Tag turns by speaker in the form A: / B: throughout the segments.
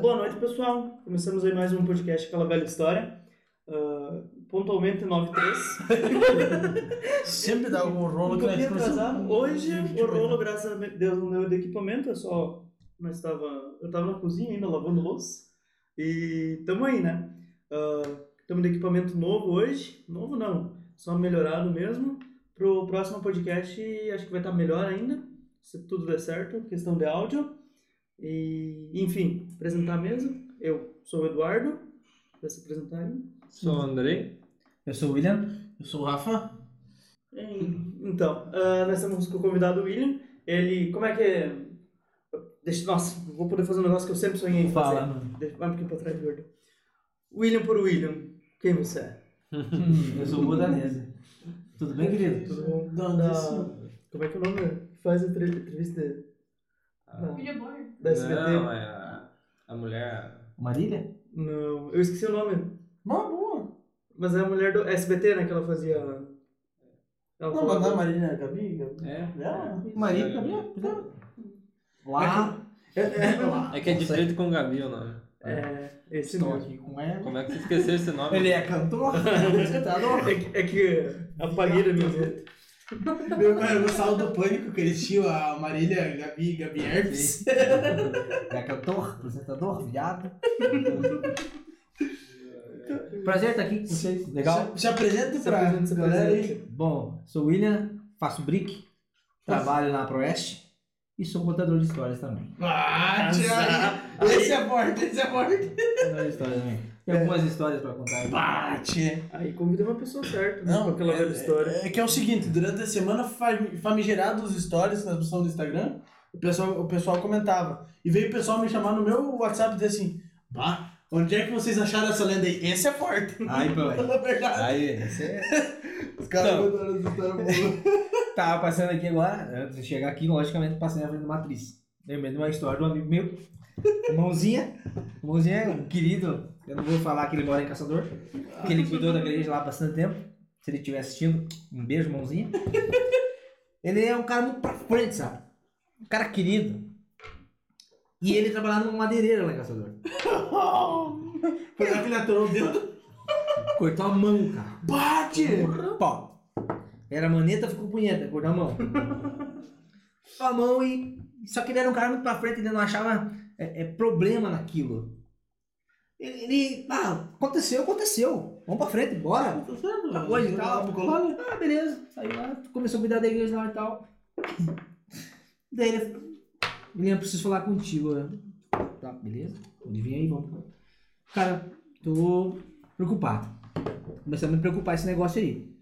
A: Boa noite, pessoal. Começamos aí mais um podcast Aquela Velha História. Ah, pontualmente 93.
B: Sempre dá algum rolo que nós começamos-
A: Hoje,
B: Tipo,
A: o rolo, graças a Deus, não deu de equipamento. É só... Nós tava, eu tava na cozinha ainda, lavando louça. E tamo aí, né? Estamos de equipamento novo hoje. Novo não, só melhorado mesmo. Pro próximo podcast, acho que vai estar melhor ainda. Se tudo der certo, questão de áudio. E, enfim, apresentar mesmo. Eu sou o Eduardo. Vai se apresentar aí.
C: Sou o Andrei.
D: Eu sou o William.
B: Eu sou o Rafa.
A: Em- Então, ah, nós estamos com o convidado William. Ele, como é que é? Deixa, nossa, vou poder fazer um negócio que eu sempre sonhei em fazer.
D: Fala, mano.
A: Deixa, vai um pouquinho pra trás, gordo. William por William, quem você é?
D: Hum, eu sou o Bodanese. Tudo bem, querido?
A: Tudo bom?
B: Da-
A: Da-
B: desse-
A: Como é que é o nome? Faz a entre- entrevista
E: William Bonner.
A: da SBT.
C: Não, é a, a mulher.
D: Marília?
A: Não, eu esqueci o nome.
B: Uma boa.
A: Mas é a mulher do SBT, né? Que ela fazia. Ela
B: Não, mas não é Marília, é Gabi? Gabi.
C: É.
B: Ela?
D: Marília, Gabriel. Lá.
B: É, é, lá.
C: É que é de frente com o Gabi o nome.
A: É, esse
B: Estou
A: mesmo.
B: aqui com ela.
C: Como é que você esqueceu esse nome?
D: Ele é cantor, apresentador.
A: É, que- é que apaguei da minha mente.
B: Eu, eu gostava do pânico que eles tinham a Marília, Gabi, Gabi Herpes.
D: É cantor, apresentador, viado. Prazer estar aqui com vocês. Legal.
B: Se, se apresenta
A: Se
B: pra
A: apresenta,
B: galera aí.
D: Bom, sou o William, faço brick, trabalho na Proeste e sou contador de histórias também.
B: Ah, tia. Esse é forte, esse é forte.
D: Contador de histórias também. Tem algumas histórias pra contar.
B: Bate.
A: Aí convida uma pessoa certa, né?
B: Não,
A: aquela
B: é,
A: velha história.
B: É, é que é o seguinte, durante a semana fami- famigerados os stories na discussão do Instagram, o pessoal, o pessoal comentava. E veio o pessoal me chamar no meu WhatsApp e dizer assim, bah, onde é que vocês acharam essa lenda aí? Esse é forte.
D: Aí, pô.
B: Verdade,
D: Aí, esse é...
B: os caras
D: Não.
B: mandaram essa história boa.
D: Tava passando aqui agora, antes de chegar aqui, logicamente, passei na frente da matriz. Lembrei de uma história de um amigo meu, Mãozinha. Mãozinha é um querido, eu não vou falar que ele mora em Caçador, que ele cuidou da igreja lá há bastante tempo. Se ele estiver assistindo, um beijo, Mãozinha. Ele é um cara muito pra frente, sabe? Um cara querido. E ele trabalhava numa madeireira lá em Caçador.
B: Foi lá que ele atorou o dedo.
D: Cortou a mão, cara.
B: Bate!
D: Pau. Era maneta, ficou punheta, cortou a mão. a mão e. Só que ele era um cara muito pra frente, ele não achava é, é, problema naquilo. Ele, Ah, aconteceu, aconteceu. Vamos pra frente, bora. Tá bom e tal.
B: Pro colônia.
D: Ah, beleza. Saiu lá, começou a cuidar da igreja lá e tal. Daí ele. William, preciso falar contigo. né? Tá, beleza. Pode vir aí, vamos. Cara, tô preocupado. Começando a me preocupar esse negócio aí.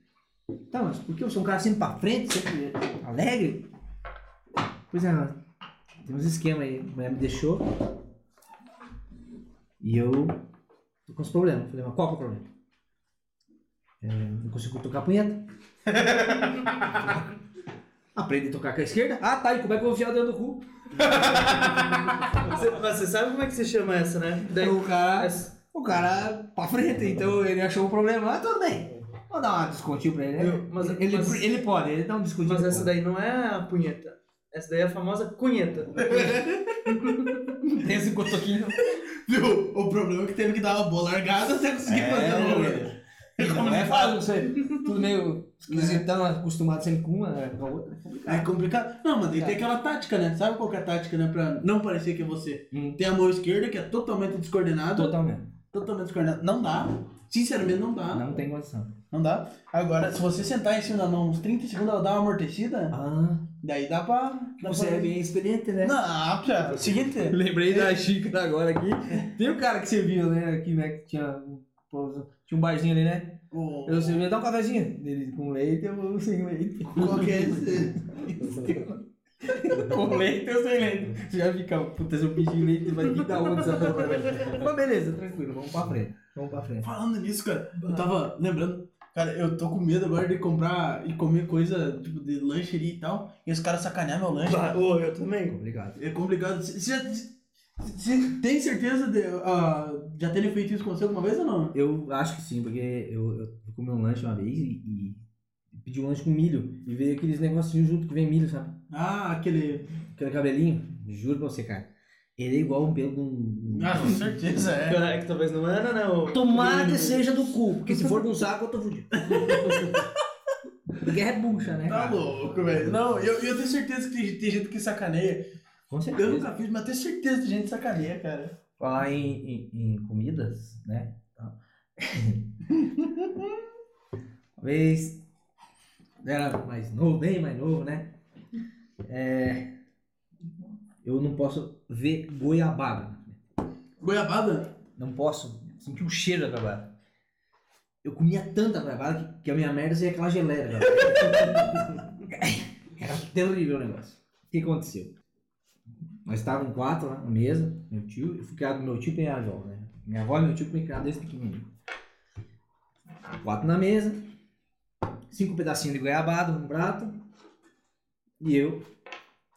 D: Tá, mas por que eu sou um cara sempre pra frente, sempre alegre? Pois é, tem uns esquemas aí. A mulher me deixou. E eu tô com uns problemas. Falei, mas qual que é o problema? É, não consigo tocar punheta. Aprende a tocar com a esquerda? Ah, tá. E como é que eu vou enfiar o dedo no cu?
A: Você- você sabe como é que se chama essa, né? Daí,
D: O cara, o cara pra frente, então ele achou um problema. Ah, tudo bem. Vou dar uma descontinho pra ele. né?
A: Mas-
D: ele,
A: mas-
D: ele pode, ele dá um descontinho.
A: mas essa daí não é a punheta. Essa daí é a famosa cunheta.
D: Tem esse cotoquinho.
B: Viu? O problema é que teve que dar uma boa largada até conseguir fazer
D: É,
B: uma
D: é. Não é fácil, não sei. Tudo meio esquisitão, acostumado sempre com uma, né, com a outra.
B: É complicado. Não, mas daí tem aquela tática, né? Sabe qual que é a tática, né? Pra não parecer que é você.
D: Hum.
B: Tem a mão esquerda, que é totalmente descoordenada.
D: Totalmente.
B: Totalmente descoordenada. Não dá. Sinceramente, não dá.
D: Não tem condição.
B: Não dá. Agora, se você sentar em cima da mão uns 30 segundos, ela dá uma amortecida,
D: Ah,
B: daí dá pra. Dá
D: você
B: pra...
D: é bem experiente, né?
B: Não, pia. Seguinte.
D: Lembrei da xícara agora aqui. Tem um cara que serviu, né? Aqui, né? Que tinha, um- tinha um barzinho ali, né?
B: o-
D: Eu servia, dá um cafezinho. Dele com leite ou sem leite.
B: Qual que é esse?
D: com leite ou sem leite. Você já fica, puta, se eu pedir leite, vai vir da onde essa? Mas beleza, tranquilo, vamos pra frente. Vamos pra frente.
B: Falando nisso, cara, eu tava lembrando. Cara, eu tô com medo agora de comprar e comer coisa tipo de lancheria e tal. E os caras sacanear meu lanche.
A: Ô, eu também.
D: Obrigado.
B: É complicado. Você já você tem certeza de ah, já terem feito isso com você alguma vez ou não?
D: Eu acho que sim, porque eu, eu comi um lanche uma vez e, e pedi um lanche com milho. E veio aqueles negocinhos junto que vem milho, sabe?
B: Ah, aquele.
D: Aquele cabelinho. Juro pra você, cara. Ele é igual um pelo de um.
B: Ah, com certeza é.
A: É que talvez não era, né? O...
D: Tomara que seja do cu, porque se for de um saco, eu tô fudido. Porque é bucha, né?
B: Tá
D: cara?
B: louco, velho. Não, eu, eu tenho certeza que tem, gente que sacaneia.
D: Com
B: Eu
D: certeza.
B: nunca fiz, mas tenho certeza que tem gente que sacaneia, cara.
D: Falar em, em, em comidas, né? Tá. Uma vez era mais novo, bem mais novo, né? É, eu não posso ver goiabada.
B: Goiabada?
D: Não posso sentir o cheiro da goiabada. Eu comia tanta goiabada que, que a minha merda seria aquela goiabada. Era terrível o negócio. O que aconteceu? Nós estávamos quatro lá na mesa, meu tio, eu fui criado meu tio e minha avó, né? Minha avó e meu tio me criaram desde pequenininho. Quatro na mesa, cinco pedacinhos de goiabada no prato, e eu,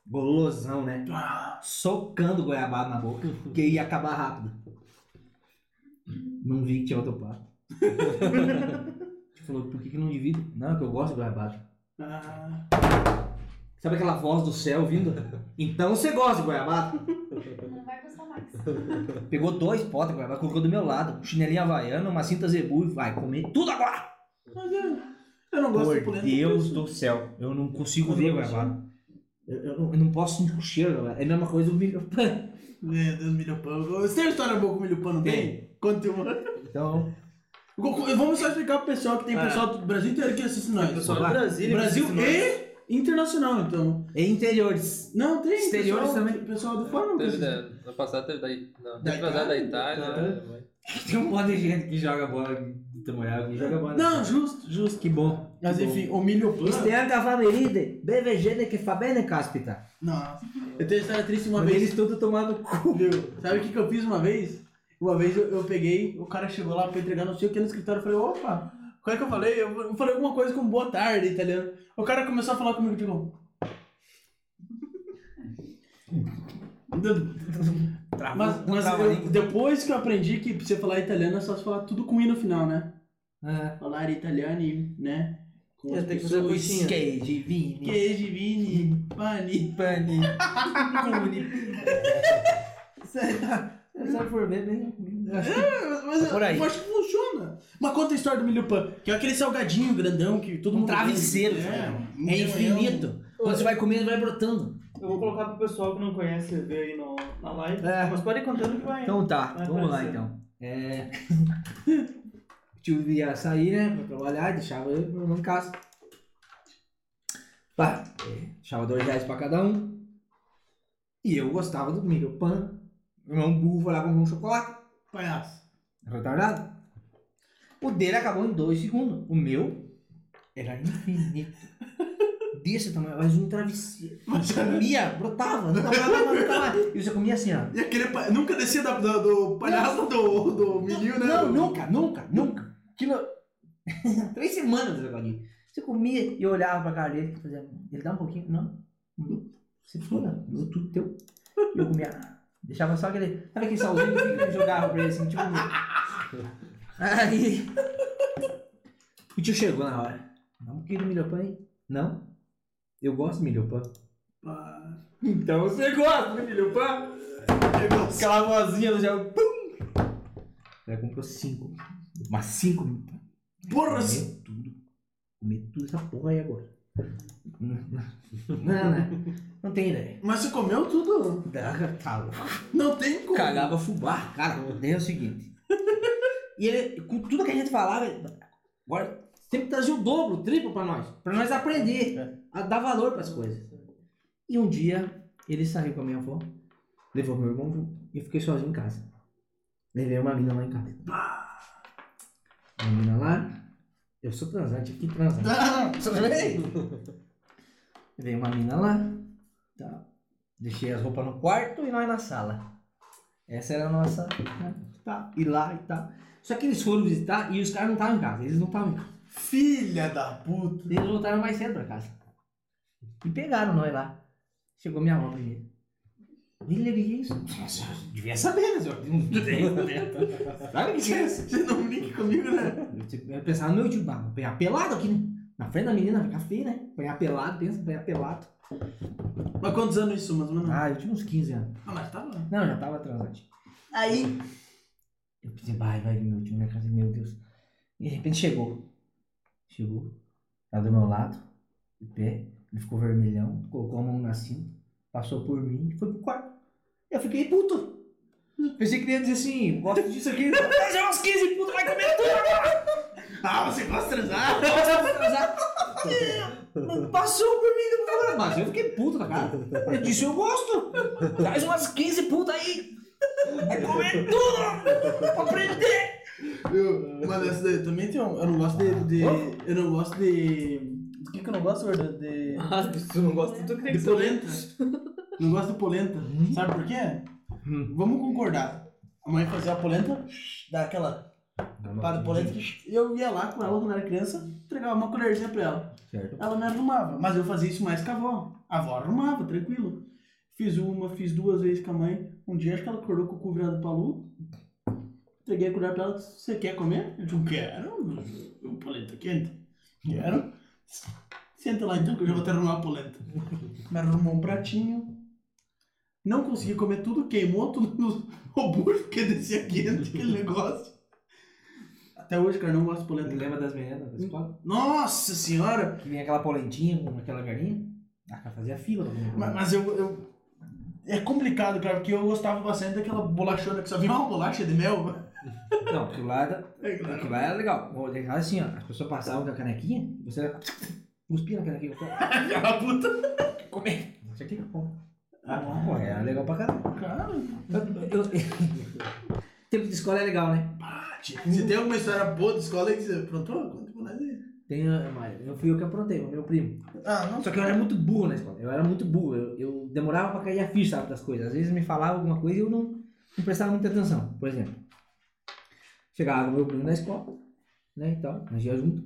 D: golosão, né? Socando goiabada na boca, porque ia acabar rápido. Não vi que tinha outro prato. Falou, por que, que não divide? Não, é que eu gosto de goiabada.
B: ah.
D: Sabe aquela voz do céu vindo? Então você gosta de goiabada?
E: Não vai gostar mais.
D: Pegou dois potes de goiabada, colocou do meu lado. Chinelinha havaiana, uma cinta zebu e vai comer tudo agora!
B: Mas eu, eu não gosto de
D: Por
B: polenta.
D: Deus do céu, eu não consigo ver goiabada. Eu, eu não, eu não posso o cheiro, goiabada. é a mesma coisa do milho.
B: Meu Deus, milho pão. Você tem uma história boa com milho pão, não tem? Conte uma.
D: Então,
B: Vamos só explicar pro pessoal que tem
A: É.
B: pessoal do Brasil inteiro que assiste nós.
A: Pessoal do.
B: Brasil
A: assiste
B: e internacional, então.
D: é interiores.
B: Não, tem.
D: Exteriores
B: pessoal,
D: também.
B: Pessoal do fora não
C: Teve da, no passado teve da, não,
B: Da
C: teve passado da
B: Itália?
C: Itália.
B: Itália.
D: Tem um monte de gente que joga bola de Tamoial, que joga bola.
B: Não, justo, justo.
D: que bom.
B: Mas
D: que bom.
B: enfim, o milho pão.
D: Stianca fameride, BVG de que fa bene caspita.
B: Nossa. Eu tenho uma história triste uma
D: Mas
B: vez.
D: eles tudo tomando cu.
B: Viu? Sabe o que, que eu fiz uma vez? Uma vez eu, eu peguei, o cara chegou lá pra entregar não sei o que no escritório. Eu falei, opa, qual é que eu falei? Eu, eu falei alguma coisa com boa tarde, italiano. O cara começou a falar comigo, tipo. Mas, mas eu- depois que eu aprendi que pra você falar italiano é só falar tudo com i no final, né?
D: É.
B: Falar italiano, né? Com as
A: Tem que fazer
D: vinho,
B: Queijo, vini, pani.
D: pane, cune. Você tá- você for ver bem. eu que-
B: É, mas
D: Por aí.
B: eu acho que funciona. Mas conta a história do milho pão, que é aquele salgadinho grandão que todo
D: Um
B: mundo
D: travesseiro,
B: vende.
D: cara.
B: um
D: É
B: milhão.
D: infinito. Quando você vai comendo, vai brotando.
A: Eu vou colocar pro pessoal que não conhece ver aí no, na live.
D: É.
A: Mas pode ir contando que vai.
D: Então tá,
A: Vai
D: vamos lá
A: aparecer.
D: então. É... o tio ia sair, né, pra trabalhar, deixava eu meu irmão em casa. Pá, é, deixava dois reais pra cada um. E eu gostava do milho pan. Meu irmão burro foi lá comprar um chocolate.
B: Palhaço.
D: Retardado. O dele acabou em dois segundos. O meu era infinito. Desse tamanho, mas um travesseiro.
B: Mas,
D: Comia, brotava, nunca mais, nunca mais. E você comia assim, ó.
B: e aquele pa- nunca descia da- do, do palhaço do, do milho, né?
D: Não, nunca, nunca, nunca. Aquilo... Três semanas desse negocinho. Você comia e eu olhava pra cara dele fazia, ele dá um pouquinho, não. não. Você foda, deu tudo teu. E eu comia, deixava só aquele, sabe aquele salzinho que jogava pra ele assim, tipo... Aí... O tio chegou na hora. Não, querido milho pão aí? Não. Eu gosto de milho pão.
B: Ah,
D: Então você gosta de milho pão?
B: negócio.
D: Aquela vozinha do céu. Pum! Ela comprou cinco. Mas cinco milho pão.
B: Porra,
D: Comer tudo. Comer tudo essa porra aí agora. Não, né? Não tem ideia.
B: mas você comeu tudo?
D: Tá louco.
B: Não tem como.
D: Cagava fubá. Cara, daí é o seguinte. E ele, com tudo que a gente falava, ele- sempre trazia o dobro, o triplo pra nós. Pra nós aprender a dar valor pras coisas. E um dia, ele saiu com a minha avó, levou meu irmão junto, e eu fiquei sozinho em casa. Levei uma mina lá em casa. Uma mina lá, eu sou transante aqui, transante.
B: Ah, bem?
D: Veio uma mina lá, tá. deixei as roupas no quarto e nós na sala. Essa era a nossa. né, Tá, e lá e tal. Só que eles foram visitar e os caras não estavam em casa, eles não estavam em casa.
B: Filha da puta.
D: Eles voltaram mais cedo pra casa. E pegaram nós lá. Chegou minha avó primeiro. Ele o que é isso? Nossa, eu devia saber, né, senhor? Não tem, né? Sabe o que é isso?
B: Você não brinca comigo, né?
D: Eu pensava no meu tio, ah, vou pegar pelado aqui, né? Na frente da menina, ficar feio, né? Apanhar pelado, pensa, apanhar pelado.
B: Mas quantos anos isso, mais ou menos?
D: Ah, eu tinha uns 15 anos.
B: Ah, mas tava.
D: Não, já tava transante. Aí, eu pensei, vai, vai vir meu tio na minha casa, meu Deus. E de repente chegou. Chegou, tava do meu lado, de pé, ele ficou vermelhão, colocou a mão na cinta, passou por mim e foi pro quarto. Eu fiquei puto. Pensei que ele ia dizer assim, gosto disso aqui, fazer umas 15 putas, vai comer tudo agora.
B: Ah, você gosta de transar?
D: Gosto de transar. Passou por mim, não falou, mas eu fiquei puto na cara. Eu disse, eu gosto. Traz umas 15 putas aí. Vai comer tudo pra aprender.
B: Mas essa daí também tem um. Eu não gosto de. de eu não gosto de. Do que que eu não gosto, verdade? De.
A: Ah, se tu não gosta,
B: De
A: que
B: polenta. Não gosto de polenta. Sabe por quê?
D: Hum.
B: Vamos concordar. A mãe fazia a polenta, dá aquela para de polenta. Eu ia lá com ela quando era criança, entregava uma colherzinha pra ela.
D: Certo.
B: Ela me arrumava, mas eu fazia isso mais com a avó. A avó arrumava, tranquilo. Fiz uma, fiz duas vezes com a mãe. Um dia acho que ela acordou com o cu virado pra lua. Entreguei a colher pra ela. Você quer comer? Eu disse, quero. Um polenta quente. Quero. Senta lá então que eu já vou te arrumar a polenta. Me arrumou um pratinho. Não consegui comer tudo, queimou tudo no hambúrguer porque descia quente aquele negócio. Até hoje, cara, não gosto de polenta.
D: Lembra das meninas da escola?
B: Nossa senhora!
D: Que vinha aquela polentinha com aquela galinha? Ah, cara, fazia fila comer.
B: Mas, mas eu, eu- É complicado, cara, porque eu gostava bastante daquela bolachona que só vinha uma bolacha de mel.
D: Não, aquilo lá, era- aquilo lá era legal. O legal é assim, ó. As pessoas passavam com a canequinha, você cuspia na canequinha.
B: Aquela puta.
D: Comer. Isso aqui que eu como.
B: Ah,
D: Pô, era legal pra caramba.
B: cara.
D: Eu, eu- Tempo de escola é legal, né?
B: Bate. Se tem alguma história boa de escola aí que você aprontou, conta pra nós aí.
D: Tem, ah, mas eu fui eu que aprontei, o meu primo.
B: Ah, não.
D: Só que eu era muito burro na escola. Eu era muito burro. Eu, eu demorava pra cair a ficha sabe, das coisas. Às vezes me falava alguma coisa e eu não, não prestava muita atenção. Por exemplo, chegava o meu primo na escola, né, e tal, nós ia junto.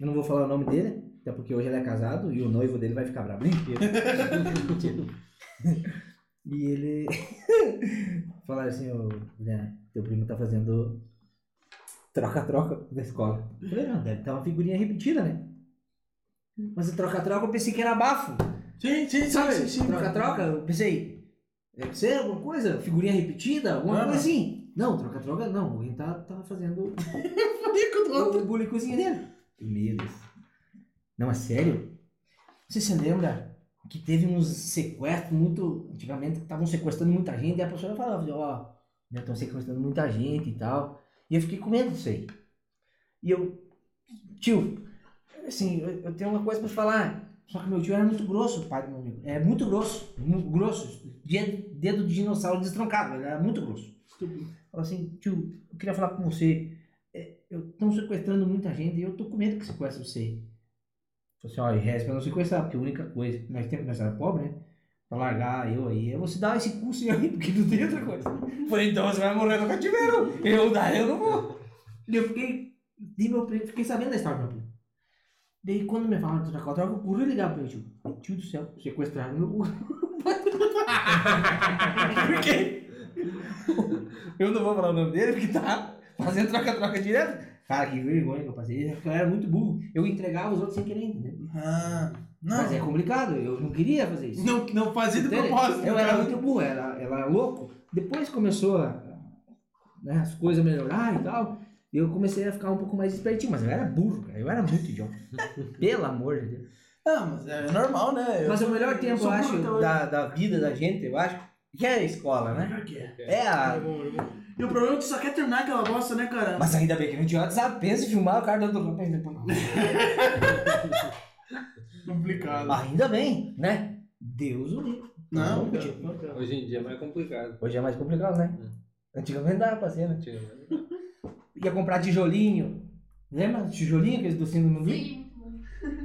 D: Eu não vou falar o nome dele, até porque hoje ele é casado e o noivo dele vai ficar bravo. Mentira. e ele falaram assim, ô, Guilherme, teu primo tá fazendo troca-troca na escola. Eu falei, não, deve ter uma figurinha repetida, né? Mas o troca-troca eu pensei que era bafo.
B: Sim, sim,
D: Sabe?
B: sim.
D: Troca-troca, eu pensei, deve ser alguma coisa, figurinha repetida, alguma
B: Ah,
D: coisa assim. Não, troca-troca não, alguém tá, tá fazendo
B: Rico do outro.
D: o bulicozinho dele. Meu Deus. Não, é sério? Você se lembra que teve uns sequestros muito. Antigamente estavam sequestrando muita gente e a pessoa falava, ó, estão sequestrando muita gente e tal. E eu fiquei com medo disso aí. E eu, tio, assim, eu, eu tenho uma coisa pra te falar. Só que meu tio era muito grosso, o pai do meu amigo. É muito grosso, muito grosso. Dedo, dedo de dinossauro destrancado, ele era muito grosso. Falou assim, tio, eu queria falar com você. É, eu estão sequestrando muita gente e eu tô com medo que sequestre você. Falei assim, e reza pra não sequestrar, porque a única coisa nós temos que nós pobre, né? Pra largar eu aí, é você dar esse curso aí, porque não tem outra coisa. Falei, então você vai morrer no cativeiro. Eu dar, eu não vou. E eu fiquei, de meu primo, fiquei sabendo da história do meu primo. Daí quando me falaram de trocar troca, eu corri ligar pro meu tio. Tio do céu, sequestraram meu Por quê? Eu não vou falar o nome dele, porque tá fazendo troca-troca direto. Cara, que vergonha que eu passei. Eu era muito burro. Eu entregava os outros sem querer, entendeu?
B: Ah, não.
D: Mas é complicado, eu não queria fazer isso.
B: Não, não fazia de propósito.
D: Eu era muito burro, era, era louco. Depois começou a, né, as coisas a melhorar e tal. E eu comecei a ficar um pouco mais espertinho, mas eu era burro, cara. Eu era muito idiota. Pelo amor de Deus.
B: Ah, mas é normal, né? Eu
D: Mas o melhor tempo, eu acho, da, da vida da gente, eu acho, que é a escola, né?
B: Que é.
D: É a.
B: E o problema é que só quer terminar aquela bosta, né, cara?
D: Mas ainda bem que não tinha WhatsApp, pensa em filmar o cara dando roupa ainda.
B: Complicado.
D: Ainda bem, né? Deus o livre.
B: Não,
D: Não,
B: cara.
C: Hoje em dia é mais complicado.
D: Hoje é mais complicado, né? Antigamente dava pra ser, né?
C: Antigamente.
D: Ia comprar tijolinho. Lembra? Tijolinho, aqueles docinhos do Mundinho?
E: Sim,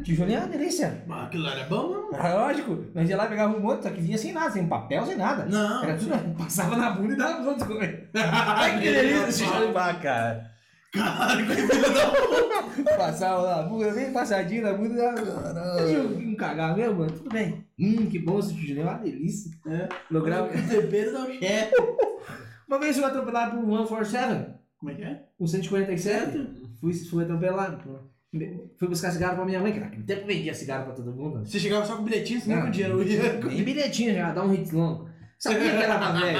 D: Tijolinho é uma delícia.
B: Mas aquilo era bom, não?
D: Ah, Lógico, nós ia lá e pegava um monte, só que vinha sem nada, sem papel, sem nada.
B: Não.
D: Era tudo, passava na bunda e dava pros outros comer. Ai, que delícia esse tijolinho pra cara.
B: Caralho, que filho da
D: Passava na bunda, bem passadinho na bunda e dava. Eu não cagar mesmo, mano. Tudo bem. Hum, que bom esse tijolinho, é uma delícia.
B: É.
D: Lograva.
B: O tempero da chefe.
D: Uma vez eu fui atropelado por um 147,
B: Como é que é?
D: um 147. Fui, fui atropelado. pô. Fui buscar cigarro pra minha mãe, que naquele tempo vendia cigarro pra todo mundo.
B: Você chegava só com bilhetinho, você nem
D: Não,
B: com dinheiro.
D: Nem bilhetinho já, dá um hit longo. Sabia que era pra velho.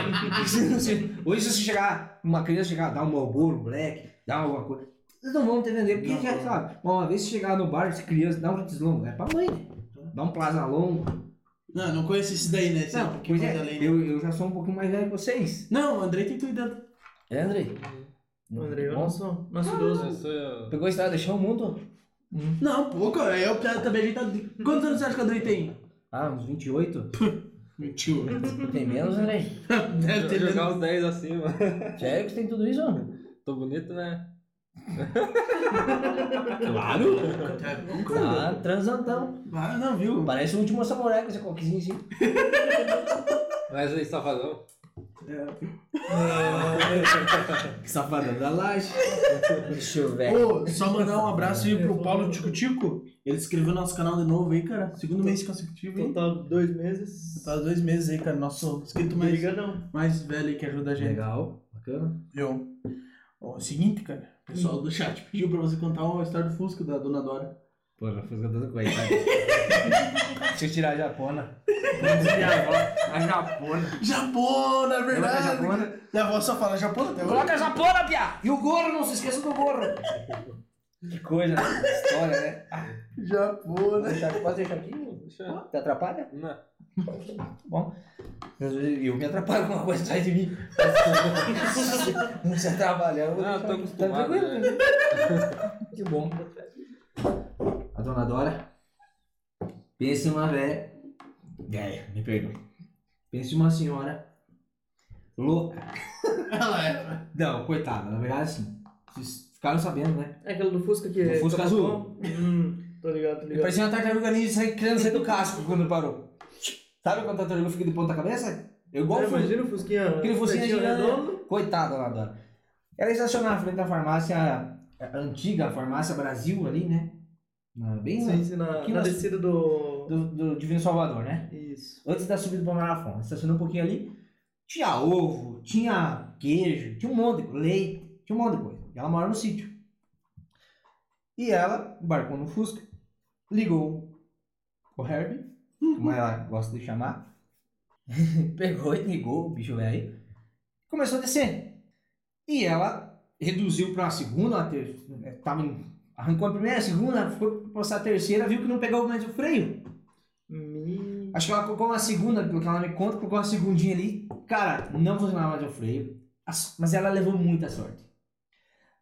D: Hoje se você chegar, uma criança chegar, dar um Marlboro Black, dar alguma coisa. Eles não vão te vender, porque
B: Não,
D: já
B: não.
D: sabe. Uma vez se chegar no bar, se criança, dá um hit longo. É pra mãe, né? Dá um plaza longo.
B: Não, não conheço esse daí, né? Um
D: Não, pois é,
B: além. né?
D: eu, eu já sou um pouquinho mais velho que vocês.
B: Não, o Andrei tem tudo dentro.
D: É, Andrei?
A: O André, eu
D: Bom.
A: Nosso
C: Eu
A: idoso.
C: sou.
D: Pegou a estrada, deixou o mundo?
B: Não, pouco. Eu também ajeitado. Quantos anos você acha que o Andrei tem?
D: Ah, uns 28?
B: Mentiu.
D: Tem menos, Andrei?
B: Deve ter
C: Jogar os 10 acima.
D: Sério que tem tudo isso, mano?
C: Tô bonito, né?
D: Claro!
B: Cara.
D: Ah, transantão.
B: Ah, não, viu?
D: Parece o último samurai com esse coquezinho assim.
C: Mas aí, safadão.
D: Que safadão da laje. Deixa eu ver.
B: Pô, só mandar um abraço aí pro Paulo Tico Tico. Ele inscreveu no nosso canal de novo aí, cara. Segundo mês consecutivo aí.
A: Total dois meses.
B: Tá dois meses aí, cara. Nosso inscrito mais, mais velho aí que ajuda a gente.
D: Legal, bacana.
B: Viu? Ó, o seguinte, cara. O pessoal do chat pediu pra você contar uma história do Fusca da Dona Dora.
D: Pô, já fui toda coisa. Deixa eu tirar a japona. A japona.
B: Japona, é
D: Coloca a
B: verdade.
D: japona.
B: E a avó só fala japona até
D: Coloca a japona, pia! E o gorro, não se esqueça do gorro. Que coisa, né? História, né?
B: Japona.
D: Deixa, pode deixar aqui?
C: Deixa.
D: Te atrapalha?
C: Não.
D: Bom. Eu me atrapalho com uma coisa atrás de mim. Não se vou
C: Não, eu tô acostumado,
D: Tá tranquilo,
C: né?
D: tranquilo. Que bom. A dona Dora. Pense em uma velha. Velha, me perdoe. Pense em uma senhora louca.
B: Ela é.
D: Não, coitada, na verdade sim. Vocês ficaram sabendo, né?
A: É aquele do Fusca que...
D: Do Fusca azul.
A: Hum, tô ligado, tô ligado.
D: Parecia uma tartaruga ninja querendo sair do casco quando parou. Sabe quando a tartaruga fica de ponta cabeça? Eu igual
A: É,
D: o Fusca.
A: imagina o Fusquinha...
D: Aquele
A: pretinho
D: girando. Coitada lá, Dora. Ela estacionava na frente da farmácia, a antiga farmácia Brasil ali, né? Na- Bem
A: Sim, sim, na,
D: Aqui
A: na
D: nós-
A: descida do...
D: do, do Divino Salvador, né?
A: Isso.
D: Antes da subida do Marafon. Estacionou um pouquinho ali. Tinha ovo, tinha queijo, tinha um monte de leite, tinha um monte de coisa. E ela mora no sítio. E ela embarcou no Fusca, ligou o Herbie, como ela gosta de chamar, pegou e ligou o bicho velho, começou a descer. E ela reduziu para a segunda, a ter... tava em- arrancou a primeira, a segunda, foi passar a terceira, viu que não pegou mais o freio.
A: Me...
D: Acho que ela colocou uma segunda, pelo que ela me conta, colocou uma segundinha ali. Cara, não funcionava mais o freio. As- Mas ela levou muita sorte.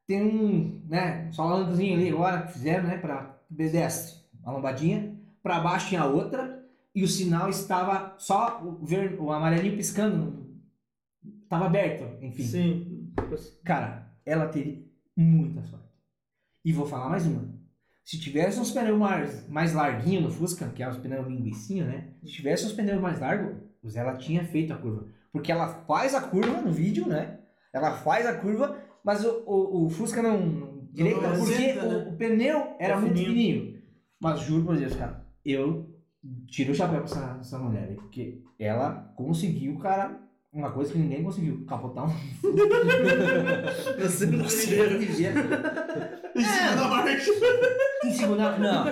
D: Tem um, né, só alavancazinho ali agora que fizeram, né, pra pedestre. Uma lombadinha. Pra baixo tinha outra. E o sinal estava só o, ver, o amarelinho piscando. Tava aberto, enfim.
A: Sim.
D: Cara, ela teve muita sorte. E vou falar mais uma. Se tivesse uns pneus mais, mais larguinhos no Fusca, que é os pneus linguicinho, né? Se tivesse os pneus mais largos, ela tinha feito a curva. Porque ela faz a curva no vídeo, né? Ela faz a curva, mas o, o, o Fusca não direita,
B: Não
D: porque
B: né?
D: o pneu era
A: É
D: muito
A: fininho.
D: Mas juro por Deus, cara, eu tiro o chapéu pra essa, essa mulher porque ela conseguiu, cara, uma coisa que ninguém conseguiu, capotar um
A: Você não
D: devia.
B: Em cima da marcha.
D: Em segunda. Não.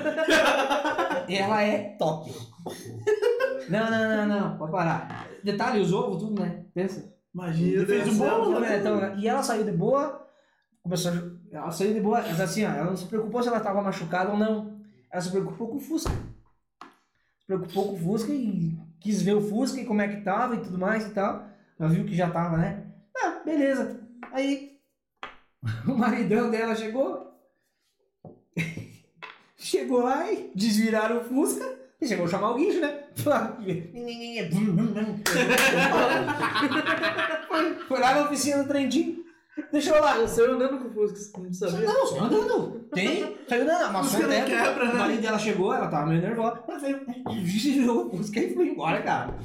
D: Ela é top. Não, não, não, não. Pode parar. Detalhe, os ovos, tudo, né? Pensa.
B: Imagina, fez
A: Deus
B: um bolo, né?
D: né? Então, né? e ela saiu de boa. Começou a... Ela saiu de boa, mas assim, ó, ela não se preocupou se ela estava machucada ou não. Ela se preocupou com o Fusca. Se preocupou com o Fusca e quis ver o Fusca e como é que tava e tudo mais e tal. Ela viu que já tava, né? Ah, beleza. Aí, o maridão dela chegou. chegou lá e desviraram o Fusca. E chegou a chamar o guincho, né? foi, foi lá na oficina do Trentinho. Deixou lá.
A: Eu saiu andando com o Fusca, você não sabia?
D: Não, só andando. Tem. Saiu andando, amassou
B: Fusca
D: o teto.
B: quebra, né?
D: O marido dela chegou, ela tava meio nervosa. Ela veio, virou o Fusca e foi embora, cara.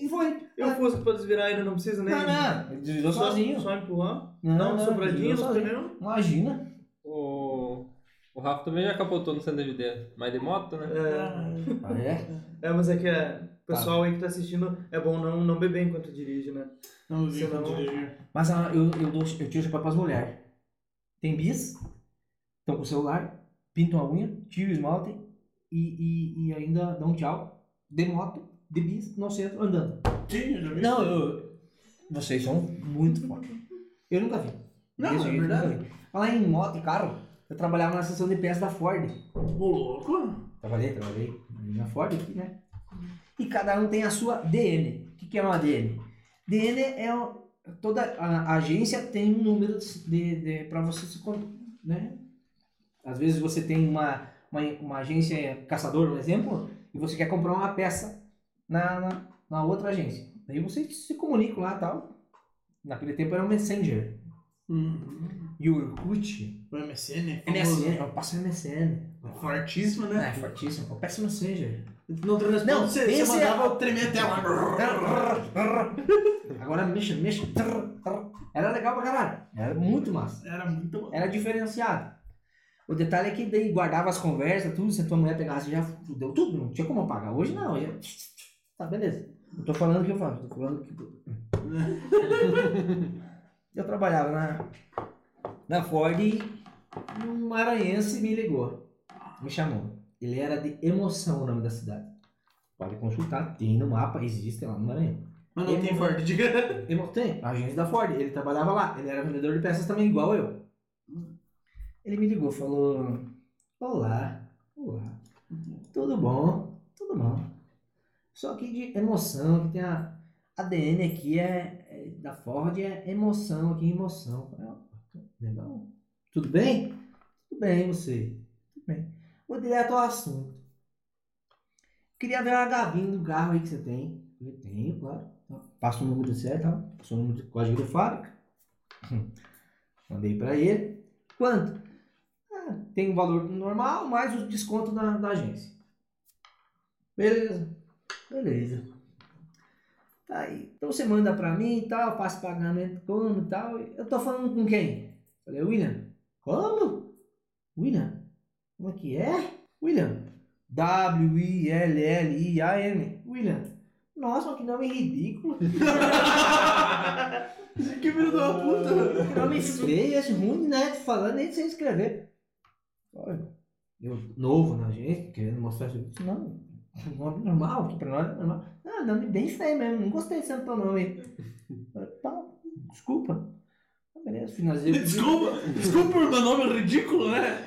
D: E foi.
A: E o Fusca pra desvirar ainda não precisa nem...
D: Não, não. Ele desvirou
A: Só,
D: sozinho.
A: só empurrar.
D: Não,
A: Não,
D: não,
A: sobradinho no pneu.
D: Imagina.
C: O, o Rafa também já capotou no centro DVD, mas de moto, né?
A: É,
D: Ah, é?
A: é, mas é que é, o pessoal aí que tá assistindo, é bom não, não beber enquanto dirige, né?
B: Não quando dirigir.
D: Mas ah, eu, eu, dou, eu tiro o chapéu pras mulheres. Tem bis? estão com o celular, pintam a unha, tiram o esmalte e, e, e ainda dão tchau de moto, de bis, no centro, andando.
B: Sim, eu já vi.
D: Não, eu, vocês são muito fortes. Eu nunca vi.
B: Não,
D: Desse
B: é
D: jeito,
B: verdade.
D: nunca vi. Falar em moto e carro, eu trabalhava na seção de peças da Ford.
B: Ô, louco.
D: Trabalhei, trabalhei na Ford aqui, né? E cada um tem a sua DN. O que, que é uma DN? DN é o- toda a, a agência tem um número de, de para você se con- né? Às vezes você tem uma, uma, uma agência caçador, por exemplo, e você quer comprar uma peça na, na, na outra agência. Daí você se comunica lá tal. Naquele tempo era o Messenger.
B: Uhum.
D: E o Orkut.
B: O MSN é
D: MSN, eu passo MSN.
B: Fortíssimo,
D: É,
B: né?
D: fortíssimo. Eu peço Messenger.
B: Não, não,
D: Não,
B: você, você
D: esse-
B: mandava tremer a tela.
D: Agora mexa, mexa. Era legal pra caralho. Era muito massa.
B: Era muito bom.
D: Era diferenciado. O detalhe é que daí guardava as conversas, tudo. Se a tua mulher pegasse, já deu tudo. Não tinha como apagar. Hoje não. Já... Tá, beleza. Não tô falando o que eu faço. Tô falando que. eu trabalhava na, na Ford e um maranhense me ligou. Me chamou. Ele era de Emoção o nome da cidade. Pode consultar. Tem no mapa, existe lá no Maranhão.
B: Mas não tem Ford, diga.
D: Emo- Tem, a agência da Ford. Ele trabalhava lá. Ele era vendedor de peças também, igual eu. Ele me ligou, falou: Olá, olá, tudo bom? Tudo bom. Só que de emoção, que tem a ADN aqui é, é da Ford, é emoção aqui, emoção. Eu falei, "Ah, Legal. Tudo bem? Tudo bem, você? Tudo bem. Vou direto ao assunto. Queria ver a gavinha do carro aí que você tem. Eu tenho, claro. Então, Passa o número certo, tá? Passa o número de código de fábrica. Hum. Mandei pra ele. Quanto? Ah, tem o valor normal, mais o desconto da, da agência. Beleza. Beleza. Tá aí. Então você manda pra mim e tal, faço pagamento como e tal. Eu tô falando com quem? Falei, William. Como? William? Como é que é? William. W-I-L-L-I-A-M. William. Nossa, que nome ridículo.
B: Que filho da puta.
D: Que nome feio, esse ruim, né? Falando nem sei escrever. Olha, eu novo na agência, querendo mostrar serviço. Não, um nome normal, que pra nós é normal. Ah, nome bem feio mesmo, não gostei de ser teu nome. Tá, desculpa. Ah, beleza, finalizei. o pedido.
B: Desculpa, desculpa por meu nome é ridículo, né?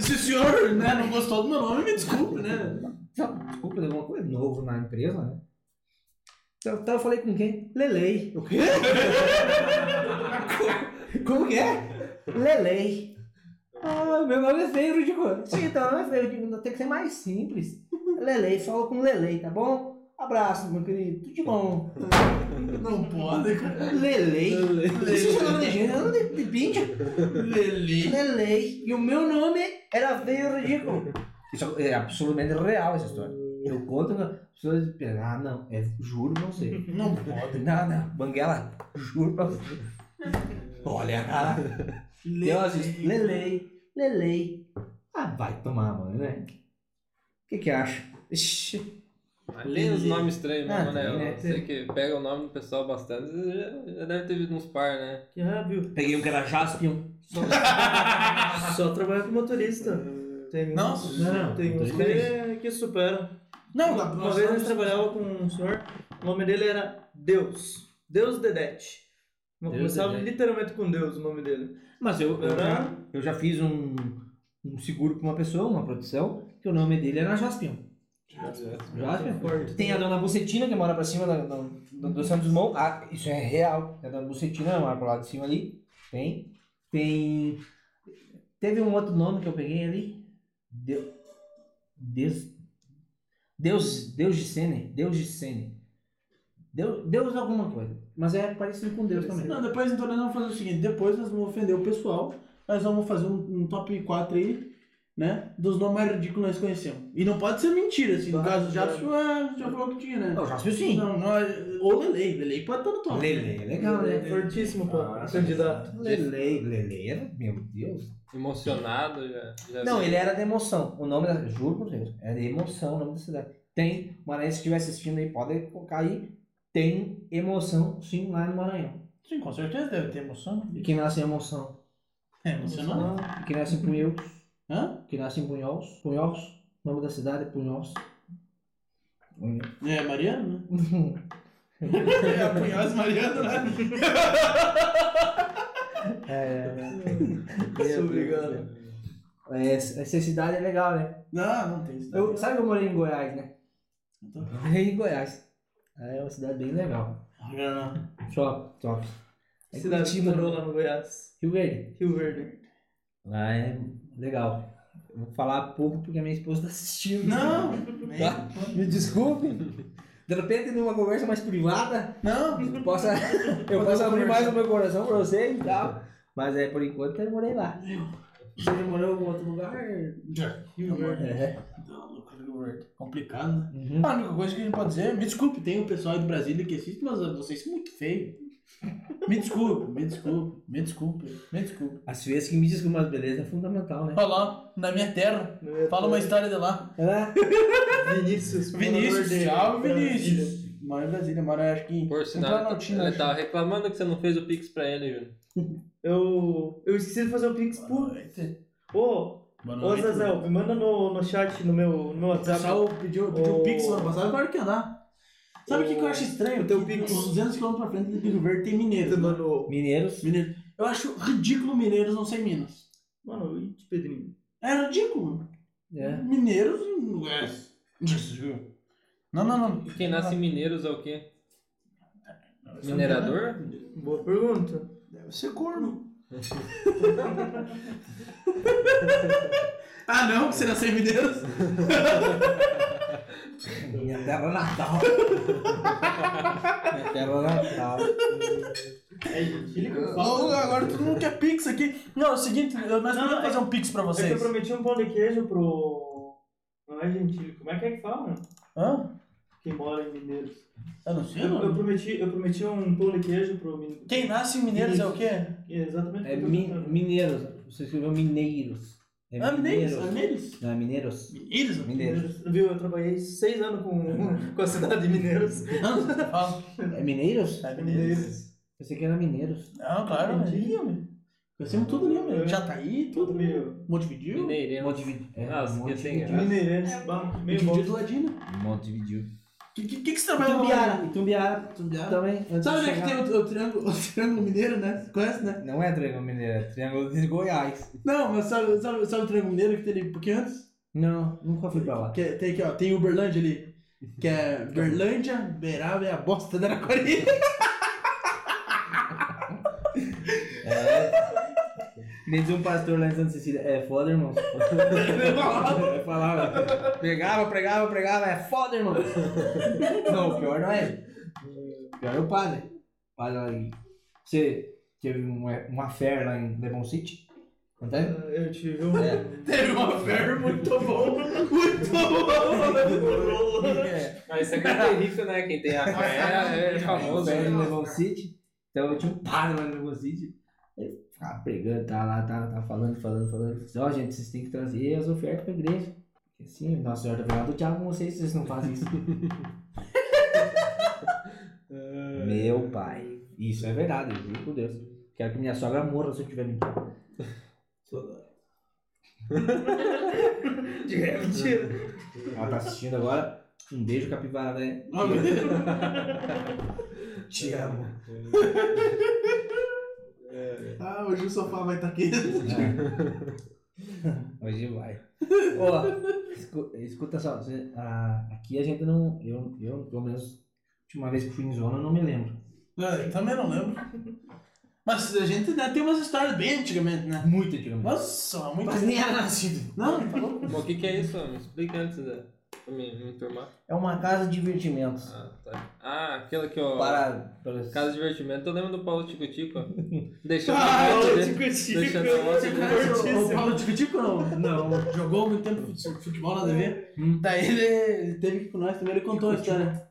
B: Se o senhor né, não gostou do meu nome, me desculpe, né?
D: Desculpa de alguma coisa novo na empresa, né? Então, então eu falei com quem? Lelei. O quê? Como que é? Lelei. Ah, meu nome é feio, ridículo. Sim, então não é feio, ridículo. Tem que ser mais simples. Lelei, fala com Lelei, tá bom? Abraço, meu querido. Tudo de bom.
B: Não pode, cara.
D: Lelei. Isso é nome de gênero, de, de pincha.
B: Leli.
D: Lelei. E o meu nome era feio, ridículo. Isso é absolutamente real essa história. Eu conto, as pessoas pensam, ah, não, é, juro pra você.
B: Não pode.
D: Não, não, Banguela, juro pra você. Olha, cara. Assisto, lelei, lelei. Ah, vai tomar, mano, né? O que que acha? Ixi,
C: Tem uns nomes estranhos mesmo,
D: Ah,
C: né? Eu sei que pega o nome do pessoal bastante. Já, já deve ter visto uns par, né?
A: Já viu?
D: peguei um que era Jaspion.
A: Só, só trabalha com motorista. Tem,
B: Nossa,
A: não, tem uns que, que superam.
B: Não, dá
A: Uma vez nós trabalhava com um senhor, o nome dele era Deus. Deus Dedete.
D: Deus
A: Começava
D: Dedete.
A: literalmente com Deus o nome dele.
D: Mas eu, eu, já, eu já fiz um, um seguro pra uma pessoa, uma proteção, que o nome dele era Jaspion. Jaspion.
A: Forte.
D: Tem a dona Bucetina, que mora pra cima da, da- do, do Santos Dumont. Ah, isso é real. A dona Bucetina mora pro lado de cima ali. Tem. Tem. Teve um outro nome que eu peguei ali. Deus. Deus. Deus, Deus de Sene. Deus de Sene. Deus, Deus alguma coisa. Mas é parecido com Deus também.
B: Não, depois então nós vamos fazer o seguinte, depois nós vamos ofender o pessoal, nós vamos fazer um, um top 4 aí, né, dos nomes mais ridículos que nós conhecemos. E não pode ser mentira, assim, no
A: Claro,
B: caso já,
A: claro.
B: já falou que tinha, né?
D: Não, Jaspion sim.
B: Não, não, é- ou Lelei, Lelei pode estar no top.
D: Lele, é legal, né?
A: Fortíssimo, pô.
D: Ah,
A: candidato.
D: Lele, Lele era, meu Deus.
C: Emocionado já. já
D: Não,
C: vi.
D: ele era de emoção. O nome da. Juro por Deus. Era de emoção o nome da cidade. Tem. Maranhão, se estiver assistindo aí, pode colocar aí. Tem emoção, sim, lá no Maranhão.
B: Sim, com certeza deve ter emoção.
D: E quem nasce em emoção?
B: É emocionante.
D: E quem nasce com eu,
B: Hã?
D: que nasce em Punhals. Punhals, o nome da cidade é Punhals.
B: É, Mariano, né? é, a Punhais Mariano, né?
D: É,
B: Muito obrigado.
D: é, essa cidade é legal, né?
B: Não, não tem isso.
D: Eu, sabe que eu morei em Goiás, né?
B: Então.
D: Eu morei em Goiás. É uma cidade bem legal.
B: Não.
D: Top, top. É
A: Cidade que morou lá no Goiás.
D: Rio Verde.
A: Rio Verde.
D: Lá é legal. Eu vou falar pouco porque a minha esposa tá assistindo.
B: Não,
D: Tá? Me desculpe. De repente, numa conversa mais privada,
B: não.
D: eu posso, eu posso abrir mais o meu coração pra você e tal. Mas é, por enquanto, eu morei lá. Você já morou em outro lugar?
B: Já. Rio Verde.
D: É.
B: Complicado, né?
D: Uhum.
B: A única coisa que a gente pode dizer, me desculpe, tem o pessoal aí de Brasília que assiste, mas vocês são muito feios. Me desculpe, me desculpe, me desculpe, me desculpe.
D: As feias que me desculpam, mas beleza é fundamental, né?
B: Olha lá, na minha terra, fala uma história de lá.
D: É.
A: Vinícius.
B: Vinícius, tchau. Vinícius. Mora em Brasília, mora acho que
C: Por sinal, ele
B: acho.
C: tava reclamando que você não fez o Pix pra ele, Júnior.
A: Eu, eu esqueci de fazer o Pix por. Ô, ô. Zazel, me manda no, no chat, no meu, no meu
B: O
A: WhatsApp.
B: pessoal pediu, pediu
A: O-
B: Pix semana passada, agora que andar. Sabe o que, que eu acho estranho?
A: O teu
B: Que
A: Pix.
B: Uns 200 km pra frente de Rio Verde tem mineiros. né?
A: Mano,
D: Mineiros.
B: Mineiros. Eu acho ridículo mineiros não ser Minas.
A: mano, e de Pedrinho?
B: É ridículo.
D: É.
B: Mineiros não é. Não, não, não.
C: E quem nasce em Mineiros é o quê? Minerador?
A: Boa pergunta.
B: Deve ser corno. ah, não? Você nasceu em Mineiros?
D: Minha terra natal. Minha terra natal.
A: É gentílico?
B: Oh, agora todo mundo quer Pix aqui. Não, é o seguinte, eu- nós
A: Não,
B: podemos
A: é-
B: fazer um Pix pra
A: É que eu
B: vocês.
A: prometi um pão de queijo pro. Não é gentílico. Como é que é que fala?
B: Hã?
A: Quem mora em Mineiros.
B: Eu não sei,
A: Eu, eu,
B: não.
A: prometi, eu prometi um pão de queijo pro.
B: Quem nasce em Mineiros é o quê?
A: É exatamente o
D: É
A: que eu tô
D: mi,
A: tentando.
D: mineiros. Você escreveu mineiros. É
B: Ah, Mineiros? É Mineiros?
D: Não, é mineiros.
B: Mineiros?
D: Mineiros.
A: Viu? Eu trabalhei seis anos com, com a cidade de Mineiros.
B: Fala.
D: É mineiros?
B: É Mineiros.
D: Pensei que era mineiros.
B: Não, claro, né?
A: Entendi, homem.
B: Conhecemos tudo ali, meu.
A: É.
B: Jataí,
A: Tudo
B: tudo.
A: meio.
B: Montevideo.
C: Mineirense.
D: Montevideo. É,
C: Nossa, que
D: Montevideo.
C: tem
A: Mineirense. Meio
B: Montevideo do ladinho.
D: Montevideo.
B: O que, que, que, que você trabalha
D: Itumbiara. Itumbiara.
B: Tumbiara.
D: Também. antes
B: Sabe
D: de
B: onde é que tem o, o triângulo, o triângulo mineiro, né? Você conhece, né?
D: Não é Triângulo Mineiro, é Triângulo de Goiás.
B: Não, mas sabe, sabe, sabe o triângulo mineiro que tem ali um pouquinho antes?
D: Não, nunca fui pra lá.
B: Que, é- tem aqui, ó, tem Uberlândia ali. Que é Berlândia, Beirava e a bosta da Araquari.
D: Me diz um pastor lá em Santa Cecília, é foda, irmão. Eu falava, pregava, pregava, pregava, é foda, irmão. Não, o pior não é. O pior é o padre. O padre lá em... Você teve uma, uma fé lá em Levon City? Não tem?
A: Eu tive um.
D: É.
B: Teve uma fé muito bom. Muito bom.
D: É.
C: Mas isso é quem tem rico, né? Quem tem a fé é famoso.
D: Fé em
C: né?
D: Levon City. Então eu tinha um padre lá em Levon City. Ficava pregando, tá lá, tá, tá falando, falando, falando. Ó, gente, vocês têm que trazer as ofertas pra igreja. Porque assim, Nossa Senhora tá vendo do diabo com vocês se vocês não fazem isso. Meu pai. Isso é verdade, eu juro por Deus. Quero que minha sogra morra se eu tiver mentindo.
A: É mentira.
D: Ela tá assistindo agora. Um beijo, capivara, né?
B: Oh.
D: Te amo.
B: Ah, hoje o sofá vai estar quente.
D: Hoje vai. Ó, escu- escuta só, você- ah, aqui a gente não. Eu, eu, pelo menos, a última vez que fui em zona, eu não me lembro.
B: Ah, Eu também não lembro. Mas a gente né, tem umas histórias bem antigamente, né?
D: Muito antigamente.
B: Nossa, muito
D: Mas nem era nascido.
B: Não, tá louco.
C: Bom, o que, que é isso? Me explica antes né? Me, me turmar.
D: É uma casa de divertimentos.
C: Ah, tá. Ah, aquela que ó.
D: Para. para
C: Casa de divertimento, eu lembro do Paulo Tico Tico. Deixando
B: Ah,
C: a moto
A: eu
C: dele.
A: tico-tico.
C: Deixando
B: o- o. Paulo Tico Tico não? Não. Jogou muito tempo fut- futebol na TV.
D: Hum.
B: Daí ele, ele teve que ir com nós também, ele contou a história.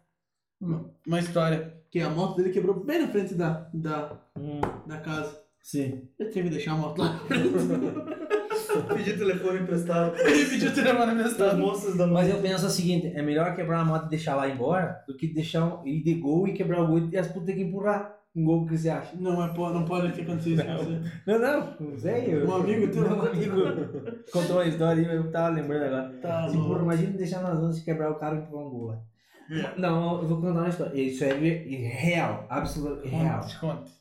B: Uma, uma história. Que a moto dele quebrou bem na frente da, da,
D: Hum,
B: da casa.
D: sim.
B: Ele teve que deixar a moto lá.
A: Pedi telefone emprestado
B: Ele pediu telefone
A: das
B: emprestado.
A: moças da
D: Mas eu penso o seguinte: é melhor quebrar a moto e deixar lá embora do que deixar um, ir de gol e quebrar o gol e as putas ter que empurrar. Um gol que você acha?
B: Não, mas pô, não pode ter acontecido isso com você.
D: Não, não, não sei. Eu,
B: Um amigo teu?
D: Um amigo contou uma história aí, eu tava lembrando agora.
B: Tá
D: Assim, pô,
B: louco.
D: imagina deixar nas ondas e quebrar o cara e empurrar um gol lá.
B: É.
D: Não, eu vou contar uma história. Isso é re- real, absolutamente real.
B: Conte, conte.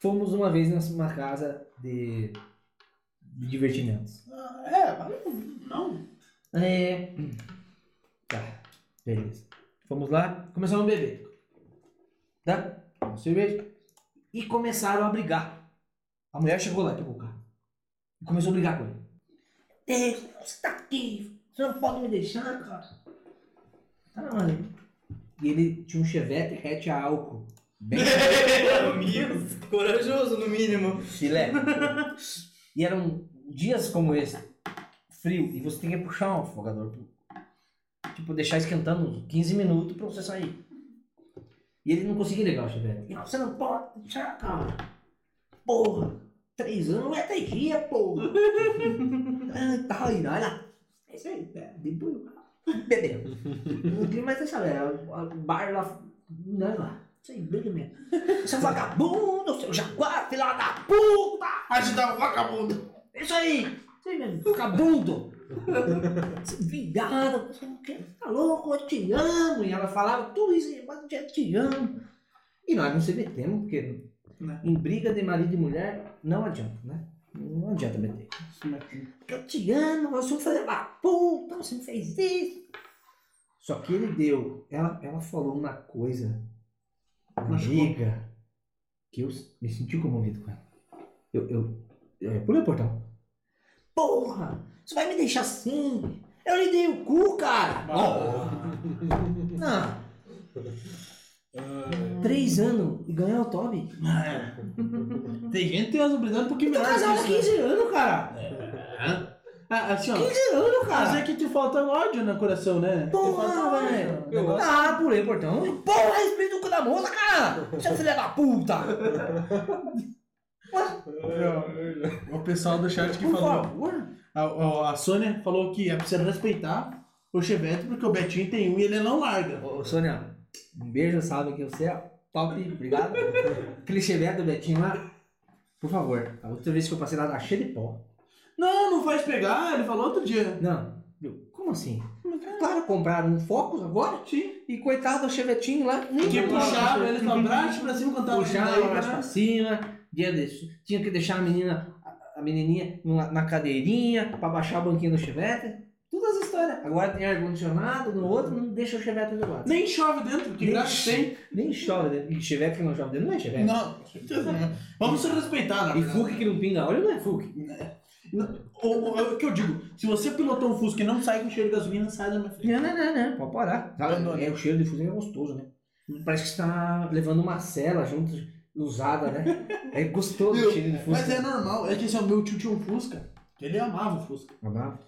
D: Fomos uma vez numa casa de, de divertimentos.
B: Ah, É, mas não.
D: É. Tá, beleza. Fomos lá, começamos a beber. Tá? Uma cerveja. E começaram a brigar. A mulher chegou lá e pegou o carro. E começou a brigar com ele. Deixa, você tá aqui. Você não pode me deixar, cara. Tá, mano. E ele tinha um chevette hatch a álcool. Bem
A: Amigos, corajoso no mínimo.
D: filé. E eram dias como esse, frio, e você tem que puxar um afogador. Tipo, deixar esquentando uns 15 minutos pra você sair. E ele não conseguia ligar o chevette. E, Você não pode deixar, cara. Porra, três anos não é três dias, porra. Ai, tá aí, olha. É isso aí, depois bebeu. Não queria mais deixar, é, o bar lá, não é lá. Aí, briga mesmo. Seu vagabundo, seu jaguar, filha da puta!
B: Ajudar o vagabundo.
D: Isso aí! Isso aí mesmo, vagabundo! Viado, você não quer, tá louco, eu te amo! E ela falava tudo isso, mas eu te amo! E nós não se metemos, porque
B: Né.
D: em briga de marido e mulher não adianta, né? Não adianta meter. Porque eu te amo, você filho da puta, você não fez isso! Só que ele deu, ela, ela falou uma coisa. Amiga, que eu me senti comovido com ela. Eu, eu, eu pulei o portão. Porra! Você vai me deixar assim? Eu lhe dei o cu, cara! Não. Três anos e ganhar o Toby?
B: Tem gente que tem as oportunidades um pouquinho
D: Tô
B: melhores.
D: casado há
B: que isso,
D: 15 anos, cara!
B: né? Ah, assim, ó.
D: 15 anos,
B: Mas
D: cara!
B: é que te falta ódio no coração, né?
D: Porra, velho!
B: Negócio-
D: Ah, pulei o portão. Porra, respeita o cu da moça, cara! Seu filho da puta!
B: O pessoal do chat que
D: Por
B: falou.
D: favor!
B: A, a, Sônia falou que é preciso respeitar o Chevette porque o Betinho tem um e ele não larga.
D: Ô, Sônia, um beijo, salve que você é top, obrigado. Aquele chevette do Betinho lá, por favor, a outra vez que eu passei lá, tá cheio de pó.
B: Não, não faz pegar, ele falou outro dia.
D: Não? Como assim? Claro, compraram um Focus agora
B: Sim.
D: e coitado do chevetinho lá, nem
B: Que puxava ele pra baixo pra cima quando tava
D: puxava
B: vindo aí,
D: mais
B: né?
D: pra cima, dia desse, tinha que deixar a menina, a- a menininha na, cadeirinha pra baixar o banquinho do chevette. Todas as histórias. Agora tem ar-condicionado, no outro não deixa o chevette do lado.
B: Nem chove dentro, que
D: Nem
B: graça tem.
D: Nem chove dentro. E chevette que não chove dentro não é chevette.
B: Não, certeza não. Vamos se respeitar, na
D: E
B: verdade.
D: Fusca que não pinga óleo não é Fusca.
B: O, o, o que eu digo, se você pilotou um Fusca e não sai com cheiro de gasolina, sai da minha frente.
D: Não, não, não, não. Pode parar. É, o cheiro de Fusca é gostoso, né? Parece que você tá levando uma cela junto, usada, né? É gostoso o cheiro de Fusca.
B: Mas é normal, é que esse é o meu tio tinha um Fusca, que ele amava o Fusca.
D: Amado.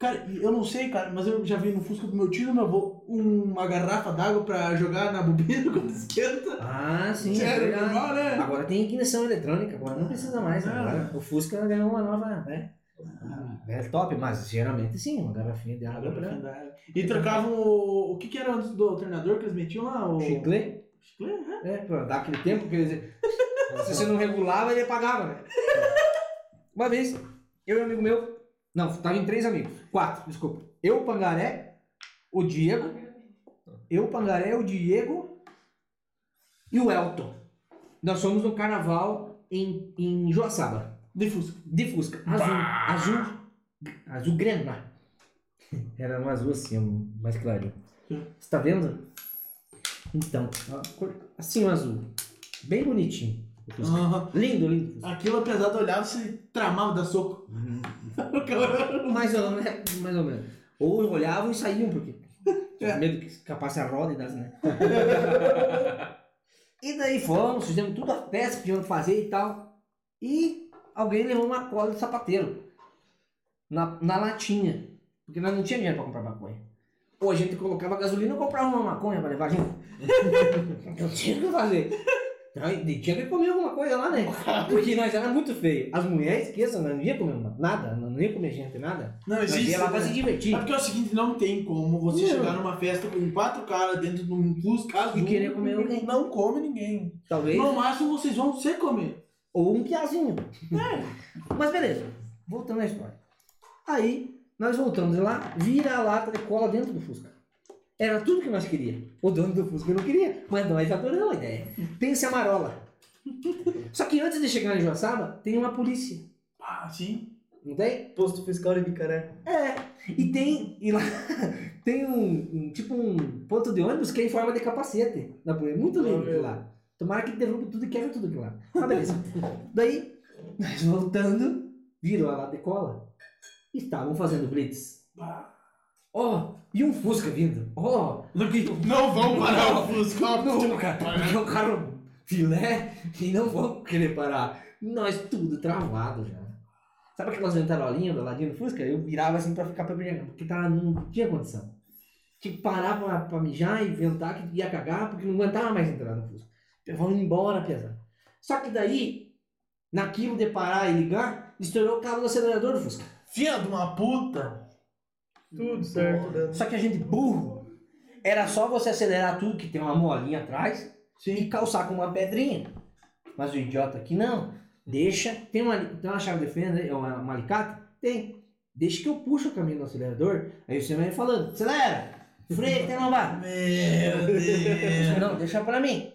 B: Cara, eu não sei, cara, mas eu já vi no Fusca do meu tio meu avô uma garrafa d'água pra jogar na bobina quando esquenta.
D: Ah, sim, é
B: Sério,
D: verdade.
B: normal, né?
D: Agora tem ignição eletrônica, agora não precisa mais.
B: Ah.
D: Agora o Fusca ganhou uma nova, né? É top, mas geralmente sim, uma garrafinha de água pra...
B: E trocavam o. O que, que era antes do alternador que eles metiam lá? O...
D: Chiclete?
B: Chiclete, né?
D: É, pra dar aquele tempo que eles... Se você não regulava, ele apagava, né? Uma vez, eu e um amigo meu... Não, tava em três amigos. Quatro, desculpa. Eu, o Pangaré, o Diego... Eu, o Pangaré, o Diego e o Elton. Nós fomos no carnaval em, em Joaçaba.
B: De Fusca.
D: De Fusca. Azul. Azul. Azul grana. Era um azul assim, mais clarinho.
B: Sim.
D: Você tá vendo? Então, assim um azul. Bem bonitinho. o.
B: Aham.
D: Lindo, lindo.
B: Aquilo, apesar de olhar, você tramava da soco.
D: Mais ou, menos, mais ou menos. Ou olhavam e saíam, porque tinha
B: É.
D: medo que escapasse a roda e das, né? e daí fomos, fizemos tudo a peça que tínhamos que fazer e tal. E alguém levou uma cola de sapateiro na, na latinha. Porque nós não tínhamos dinheiro pra comprar maconha. Ou a gente colocava gasolina ou comprava uma maconha pra levar junto. não tinha o que fazer. Tinha que comer alguma coisa lá, né? Porque nós era muito feio. As mulheres, esqueçam, não ia comer nada, não ia comer gente, nada.
B: Não
D: Nós
B: existe.
D: ia lá pra
B: né?
D: se divertir.
B: É porque é o seguinte, não tem como você
D: Não.
B: chegar numa festa com quatro caras dentro de um Fusca azul
D: E querer comer alguém.
B: Não come ninguém.
D: Talvez.
B: No máximo vocês vão se comer.
D: Ou um piazinho.
B: É.
D: Mas beleza, voltando à história. Aí, nós voltamos lá, vira a lata de cola dentro do Fusca. Era tudo que nós queríamos. O dono do Fusca não queria, mas nós adoramos a ideia. Pense a marola. Só que antes de chegar em Joaçaba, tem uma polícia.
B: Ah, sim.
D: Não tem?
A: Posto fiscal de Bicaré.
D: É. E tem. E lá tem um, um- Tipo um ponto de ônibus que é em forma de capacete. Na polícia. Muito lindo aquilo lá. Tomara que derrube tudo e quebre tudo aquilo lá. Mas beleza. Daí, nós voltando, virou a lata de cola. Estavam fazendo blitz. Ó, e um Fusca vindo. Ó,
B: Não vão parar o Fusca.
D: não, cara, porque é um carro filé e não vão querer parar. Nós tudo travado já. Sabe aquelas ventarolinhas do ladinho do Fusca? Eu virava assim pra ficar pegando, porque tava, não tinha condição. Tinha que parar pra, pra mijar e inventar que ia cagar, porque não aguentava mais entrar no Fusca. Vamos embora, pesado. Só que daí, naquilo de parar e ligar, estourou o cabo do acelerador do Fusca.
B: Filha de uma puta.
A: Tudo certo, dando.
D: Só que a gente burro. Era só você acelerar tudo, que tem uma molinha atrás, e calçar com uma pedrinha. Mas o idiota aqui não. Deixa. Tem uma, tem uma chave de fenda, é uma, uma alicate? Tem. Deixa que eu puxo o caminho do acelerador. Aí você vai falando, acelera! Freia, tem lombar.
B: Meu Deus.
D: Não, deixa pra mim.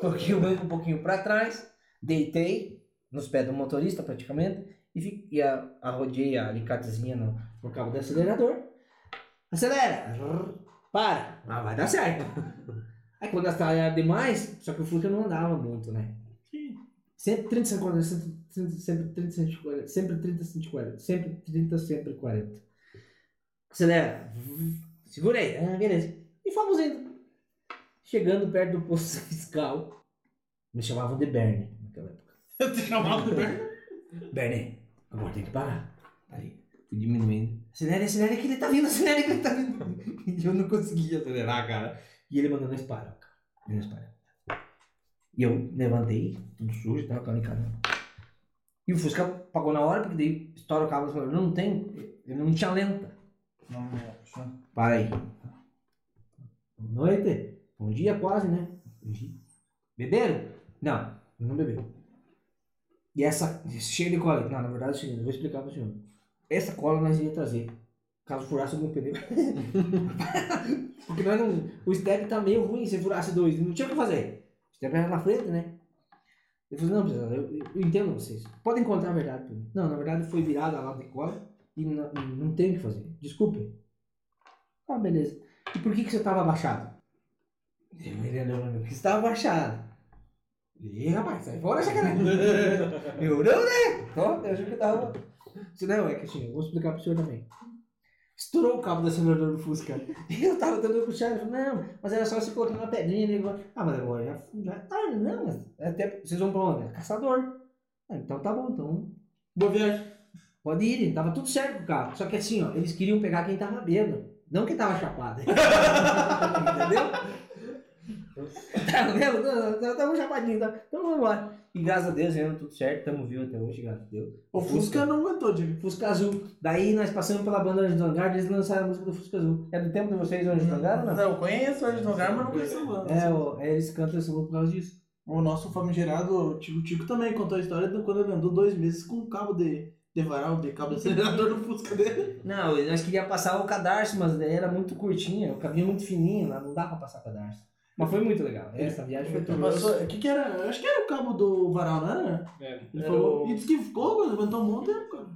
D: Coloquei o banco um pouquinho pra trás, deitei nos pés do motorista praticamente e, e a, arrodeei a alicatezinha no, no cabo do acelerador. Acelera! Para! Ah, vai dar certo. Aí quando acelerar demais, só que o Fusca não andava muito, né? Sempre 30, 50, sempre 30, sempre 30, 140, sempre 30, 140, sempre 30, sempre 40. Acelera. Segurei. Ah, beleza. E fomos indo. Chegando perto do posto fiscal, me chamavam de Bernie naquela época.
B: Eu te chamava de Bernie.
D: Bernie, agora tem que parar. Aí, fui diminuindo. Acelera, acelera que ele tá vindo, acelera que ele tá vindo. E eu não conseguia acelerar, cara. E ele mandou nós parar, cara. E nós. E eu levantei, tudo sujo, tava com a lincada. E o Fusca pagou na hora, porque daí estoura o cabo acelerador. Não tem, ele não tinha lenta. Para aí. Boa noite. Bom dia quase, né? Beberam? Não, não bebeu. E essa cheia de cola. Não, na verdade é o seguinte, eu vou explicar para o senhor. Essa cola nós ia trazer. Caso furasse algum pneu. Porque nós não. O step tá meio ruim se furasse dois. Não tinha o que fazer. O step era na frente, né? Eu falei, não, pessoal, eu, eu, entendo vocês. Podem contar a verdade pra mim. Não, na verdade foi virada lá de cola e não, não tem o que fazer. Desculpe. Ah, beleza. E por que, que você estava abaixado? Ele olhou pra mim, porque você estava abaixado. Ih, rapaz, sai fora, sacanagem. eu não, né? Ó, eu achei que tava. Não, é que assim, eu vou explicar pro senhor também. Estourou o cabo do acelerador do Fusca. Eu tava tentando puxar, ele falou, não, mas era só você colocar uma pedrinha agora. Ah, mas agora já, já é tarde, não, mas até vocês vão pra onde? É Caçador. Ah, então tá bom, então
B: Boa viagem.
D: Pode ir, tava tudo certo com o carro. Só que assim, ó, eles queriam pegar quem tava bêbado, não quem tava chapado. Entendeu? Tá vendo? Tamo chapadinho, tá? Então vamos embora. E graças a Deus, deu tudo certo, tamo vivo até hoje, graças a Deus.
B: O Fusca não aguentou, diga.
D: Fusca Azul. Daí nós passamos pela banda Anjos do Hangar, eles lançaram a música do Fusca Azul. É do tempo de vocês, Anjos do Hangar, ou não?
B: Não, eu conheço o Anjo Lugar, mas não conheço a banda.
D: É, ó, é, eles cantam esse loop por causa disso.
B: O nosso famigerado Tico Tico também contou a história de quando ele andou dois meses com um cabo de, de varal, de cabo de acelerador no Fusca dele.
D: Não, nós queríamos passar o cadarço, mas daí era muito curtinho, o caminho muito fininho, lá não dá pra passar cadarço. Mas foi muito legal. Essa viagem foi tudo.
B: passou, o que que era? Acho que era o cabo do varal, não era?
C: É.
B: Ele
A: Era
B: falou,
A: o-
B: e disse que ficou, levantou um monte cara.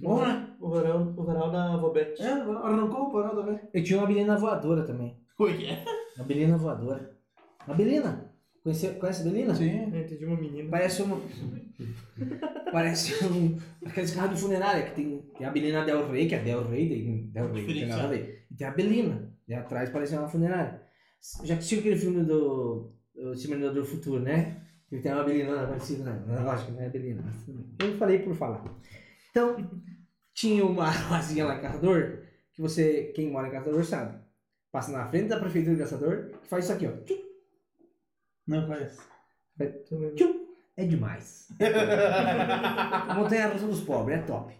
B: Bom, né?
A: O varal, o varal da Vobete.
B: É, arrancou o varal também.
D: Eu tinha uma Belina voadora também.
B: Foi que é?
D: Uma Belina voadora. Uma Belina? Conhece, conhece a Belina?
B: Sim.
A: Eu entendi uma menina.
D: Parece uma. Parece um. Aqueles carros de funerária que tem, tem a Belina Del Rey, que é Del Rey, tem- Del Rey, não tem nada a ver. E tem a Belina. E atrás parece uma funerária. Já assistiu aquele filme do. O Exterminador do Futuro, né? Que tem uma Belina parecida, né? Lógico não é Belina. Eu falei por falar. Então, tinha uma ruazinha lá em Caçador, que você, quem mora em Caçador sabe. Passa na frente da prefeitura de Caçador e faz isso aqui, ó.
B: Não conheço.
D: Tchum, é demais. Montanha russa dos pobres, é top. O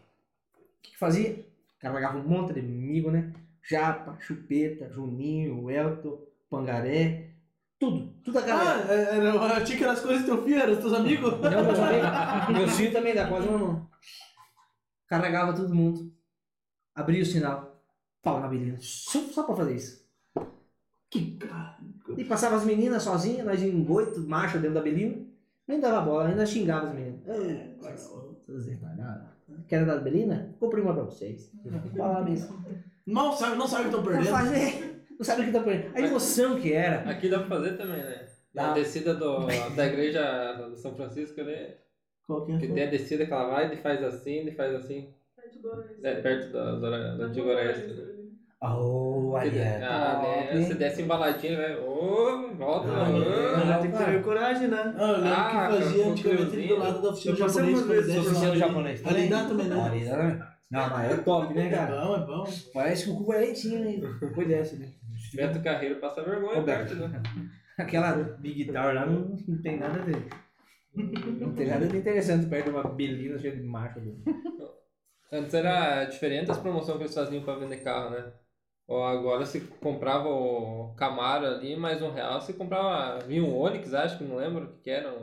D: que, que fazia? Carregava um monte de amigo, né? Japa, Chupeta, Juninho, Elton, Pangaré, tudo. Tudo a galera.
B: Ah, é, era, eu achei que as coisas do teu filho, eram os teus amigos.
D: Não, meus amigos. Meus filhos também dá quase um irmão. Carregava todo mundo. Abria o sinal. Pau na belina. Só, só pra fazer isso.
B: Que.
D: E passava as meninas sozinhas, nós em oito marcha dentro da belina. Nem dava bola, ainda xingava as meninas.
B: É,
D: retardados. Querem dar belina? Comprei uma pra vocês. Fala mesmo.
B: Mal sabe, não sabe que estão perdendo.
D: fazer. Não sabe o que tá perdendo. A emoção que era.
C: Aqui dá pra fazer também, né? Na descida do, da igreja do São Francisco ali,
B: Qual que é?
C: que tem a descida que ela vai e faz assim, e faz assim. É, perto da, da, da antiga Oeste.
D: Oh,
C: Que
D: aí
C: de-
D: é
C: ah, né? Você desce embaladinho, né? Ô, volta,
D: Ah, é.
A: Tem que ter coragem, né?
B: Ah, eu lembro
C: Ah,
B: que fazia antigamente do lado da oficina japonesa.
D: Oficina
B: lá.
D: japonês
B: Ali dá também, né?
D: Ali dá também. Não, mas é top, né,
B: É
D: cara?
B: bom, é bom.
D: Parece que o cu é leitinho, hein? Depois dessa, né?
C: Beto Carreiro passa vergonha
D: Ô, Beto.
C: perto, né?
D: Aquela Big Tower lá não, não tem nada ver. Não tem nada de interessante perto de uma belina cheia de macho. né?
C: Antes era diferente as promoções que eles faziam pra vender carro, né? Ou agora você comprava o Camaro ali, mais um real, você comprava. Vinha um Onix, acho que não lembro o que, que era.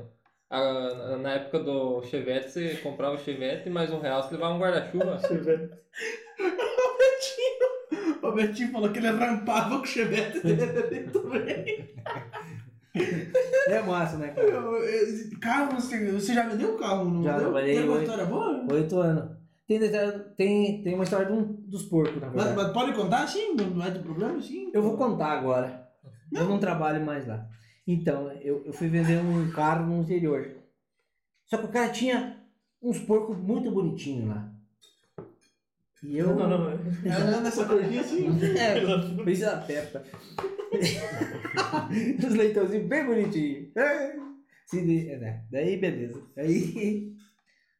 C: Na época do Chevette, você comprava o Chevette e mais um real você levava um guarda-chuva.
B: O Betinho falou que ele rampava com o chevette dele também.
D: É massa, né, cara?
B: Eu- eu- Carro, você, você já vendeu um carro? Não
D: Já
B: vendeu?
D: trabalhei,
B: Tem uma
D: oi.
B: história boa?
D: Oito anos. Tem, tem, tem uma história de um, dos porcos, na
B: Mas,
D: verdade.
B: mas pode contar sim? Não não é de problema sim?
D: Eu vou contar agora. Eu não trabalho mais lá. Então, eu, eu fui vender um carro no interior. Só que o cara tinha uns porcos muito bonitinhos lá. E eu.
A: Não, não,
B: É nessa cordinha assim?
D: É, precisa da Peppa. Os leitãozinhos bem bonitinhos. Sim, de- é, né? Daí, beleza. Aí,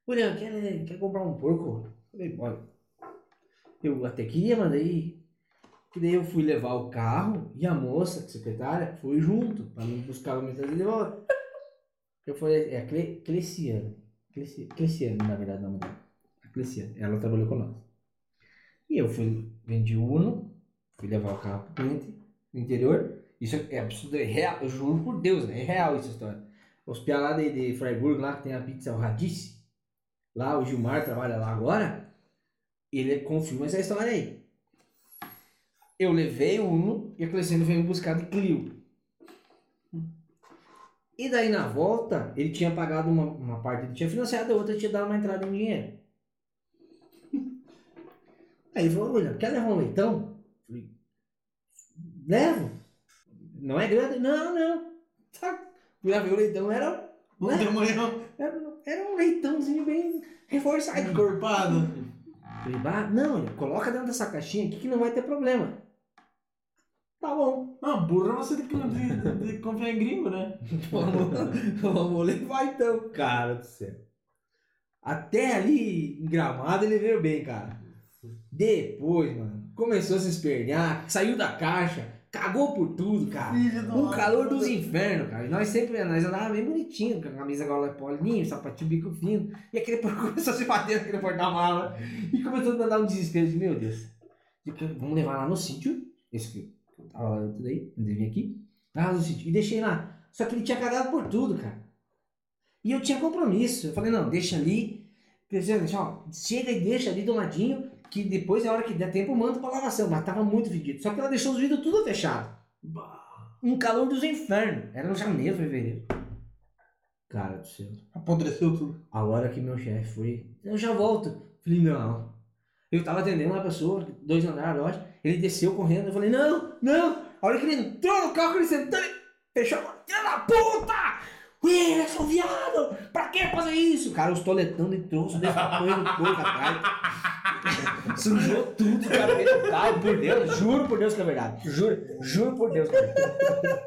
D: William, quer, quer comprar um porco? Falei, olha, eu até queria, mas daí, que daí eu fui levar o carro e a moça, a secretária, foi junto pra me buscar o mensagem de volta. Eu falei, é a Cle, Cleciane. Cleci, Cleciane, na verdade, o nome dela. A Cleciane, ela trabalhou conosco. E eu fui, vendi o Uno, fui levar o carro pro cliente no interior. Isso é absurdo, é real, eu juro por Deus, né? é real essa história. Os lá de, de Freiburg, lá que tem a pizza o Radice, lá o Gilmar trabalha lá agora, ele confirma essa história aí. Eu levei o Uno e a Cleciane veio buscar de Clio. E daí na volta, ele tinha pagado uma, uma parte, ele tinha financiado, a outra tinha dado uma entrada em dinheiro. Aí falou, olha, quer levar um leitão? Falei, levo. Não é grande? Não, não. Tá. Ver o leitão, era,
B: Um
D: Né?
B: tamanho
D: era, era um leitãozinho bem reforçado.
B: encorpado.
D: Falei, bah, não, olha, coloca dentro dessa caixinha aqui que não vai ter problema. Tá bom.
B: Não, burra você tem que de, de, confiar em gringo, né?
D: Vamos, vamos levar então. Cara do céu. Até ali em gramado ele veio bem, cara. Depois, mano, começou a se espernear, saiu da caixa, cagou por tudo, cara.
B: Filho do
D: Um calor dos infernos, cara. E nós sempre, nós andávamos bem bonitinho, com a camisa gola polinho, sapatinho bico fino. E aquele porco começou a se bater naquele porta-mala. E começou a dar um desespero de, meu Deus. Vamos levar lá no sítio. Esse que eu tava lá tudo aí, antes de vir aqui. Lá no sítio. E deixei lá. Só que ele tinha cagado por tudo, cara. E eu tinha compromisso. Eu falei, não, deixa ali. Pensei, deixa, ó, chega e deixa ali do ladinho, que depois, na hora que der tempo, eu mando pra lavação. Mas tava muito fedido. Só que ela deixou os vidros tudo fechado. Um calor dos infernos. Era no janeiro, fevereiro. Cara do céu.
B: Apodreceu tudo.
D: A hora que meu chefe foi, eu já volto. Falei, não. Eu tava atendendo uma pessoa, dois andares, eu acho. Ele desceu correndo. Eu falei, não, não. A hora que ele entrou no carro, ele sentou, ele fechou a. Filha da puta! Wilson, viado! Pra que fazer isso? Cara, os toletão de troço desse tamanho do corpo atrás. Sujou tudo, cara, dentro do carro, por Deus. Juro por Deus que é verdade. Juro, juro por Deus que é verdade.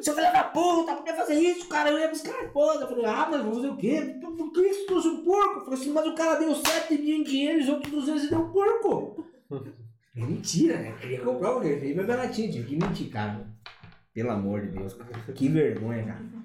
D: Seu filho da puta, por que fazer isso, cara? Eu ia buscar a esposa. Eu falei, ah, mas vou fazer o quê? Por que você trouxe um porco? Eu falei assim, mas o cara deu 7 mil em dinheiro e os outros 200 e deu um porco. É mentira, né? Eu queria comprar o quê? Veio meu baratinho, tive que mentir, cara. Pelo amor de Deus, cara. Que vergonha, cara.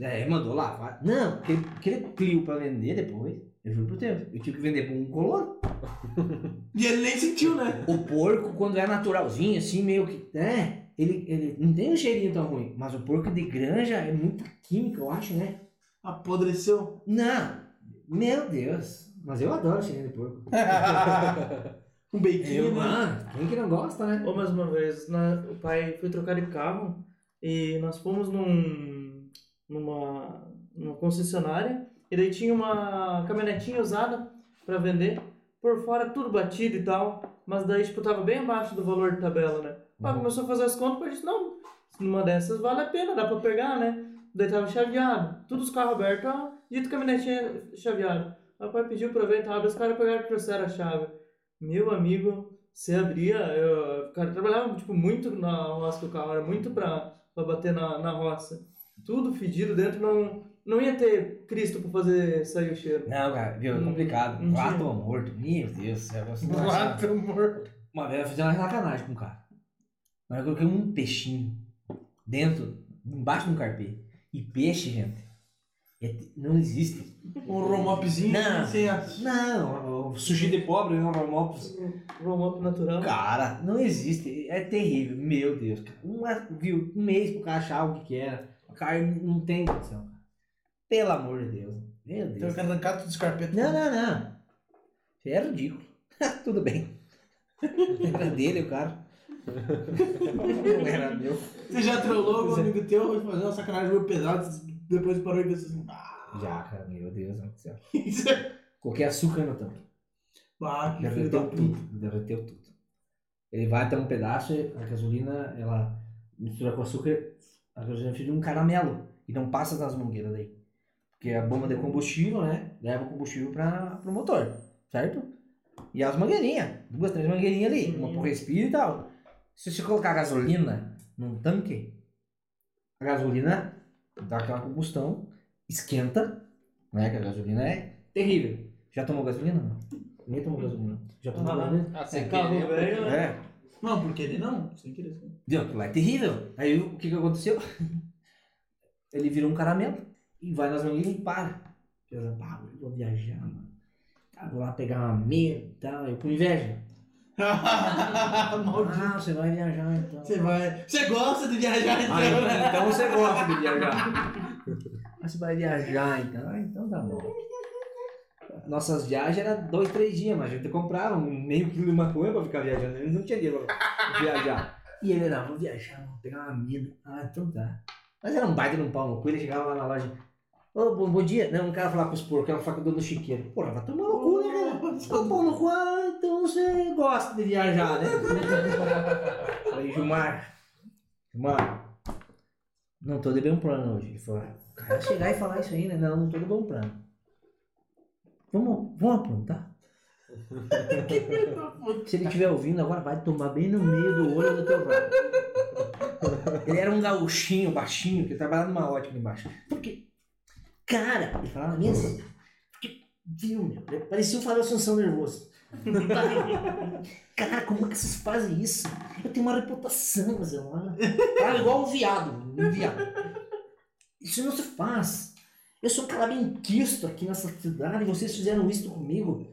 D: É, mandou lá. vai. Não, aquele, aquele Clio pra vender depois, eu juro por Deus, eu tive que vender pra um colono.
B: E ele nem sentiu, né?
D: O porco, quando é naturalzinho, assim, meio que. É, ele, ele não tem um cheirinho tão ruim. Mas o porco de granja é muita química, eu acho, né?
B: Apodreceu.
D: Não, meu Deus. Mas eu adoro cheirinho de porco.
B: um beiquinho,
D: Eu,
B: né?
D: mano, quem que não gosta, né?
A: Ô, mais uma vez, na- o pai foi trocar de carro e nós fomos num, numa, numa concessionária e daí tinha uma caminhonetinha usada pra vender, por fora tudo batido e tal, mas daí tipo tava bem abaixo do valor de tabela, né? O pai
D: Uhum.
A: começou a fazer as contas, o disse, não, numa dessas vale a pena, dá pra pegar, né? Daí tava chaveado, todos os carros abertos, ó, dito caminhonetinha chaveado. O pai pediu pra ver, daí os caras pegaram e trouxeram a chave. Meu amigo, você abria, eu, cara, eu trabalhava tipo, muito na roça do carro, era muito pra, pra bater na, na roça. Tudo fedido dentro, não, não ia ter Cristo pra fazer sair o cheiro.
D: Não, cara, viu? É
A: Hum,
D: complicado.
A: um
D: Rato
A: dia.
D: morto. Meu Deus do céu. não
B: Mato morto.
D: Uma vez eu fiz uma sacanagem com o cara. Mas eu coloquei um peixinho dentro, embaixo de um carpê. E peixe, gente, é não existe.
B: Um romopzinho
D: Não.
B: sem a...
D: Não, o sushi de pobre, não romopos.
A: Roll-up natural.
D: Cara, não existe. É terrível. Meu Deus, cara. Uma, viu, um mês pro cara achar o que que era. O cara não tem condição, cara. Pelo amor de Deus. Meu Deus.
B: que arrancar todos os carpetes.
D: Não, não, não. É ridículo. Tudo bem. Era dele, o cara. Não era meu.
B: Você já trollou um amigo teu fazer uma sacanagem meio pesada, depois parou e pensou assim, ah,
D: Já, cara, meu Deus do céu.
B: isso é...
D: Coloquei açúcar no tanque.
B: Ah,
D: Derreteu tudo. Derreteu tudo. Ele vai até um pedaço, a gasolina, ela mistura com açúcar, a gasolina fica um caramelo. E não passa das mangueiras daí. Porque a bomba de combustível, né? Leva o combustível para o motor, certo? E as mangueirinhas, duas, três mangueirinhas ali, uma pro respiro e tal. Se você colocar gasolina num tanque, a gasolina dá aquela combustão, esquenta, né? Que a gasolina é terrível. Já tomou gasolina? Não. Ninguém tomou gasolina. Já tomou
A: Ah,
D: gasolina?
C: Ah,
A: É carro velho, né?
B: Não, porque ele não, sem querer. sim.
D: Deu, aquilo é terrível. Aí o que que aconteceu? Ele virou um caramelo e vai nas mangueiras e para. Eu eu vou viajar, mano. Tá, vou lá pegar uma meia e tal. Eu com inveja. Ah, você vai viajar então.
B: Você vai. Você gosta de viajar então,
D: Ah,
B: né?
D: então você gosta de viajar. Ah, você vai viajar então. Ah, então tá bom. Nossas viagens eram dois, três dias, mas a gente comprava um meio quilo de maconha pra ficar viajando. Ele não tinha dinheiro pra viajar. E ele era, vou viajar, vou pegar uma mina. Ah, então tá. Mas era um baita de um pau no cu, ele chegava lá na loja. Ô, bom, bom dia. Não, não quero falar com os porcos, quero falar com o dono do chiqueiro. Porra, vai tomar no cu, né, cara? Ô, pau no cu, ah, então você gosta de viajar, né? Falei, Gilmar, Gilmar, não tô de bom plano hoje. Ele falou, "Ah, cara, chegar e falar isso aí, né? Não, não tô de bom plano. Vamos, vamos aprontar? Se ele estiver ouvindo agora, vai tomar bem no meio do olho do teu rabo. Ele era um gauchinho, baixinho, que trabalhava numa ótica embaixo. Porque, cara, ele falava mesmo. Porque, viu, meu, parecia um farol Assunção nervoso. Cara, como é que vocês fazem isso? Eu tenho uma reputação, mas eu Cara, igual um viado, um viado. Isso não se faz. Eu sou um cara bem quisto aqui nessa cidade e vocês fizeram isso comigo.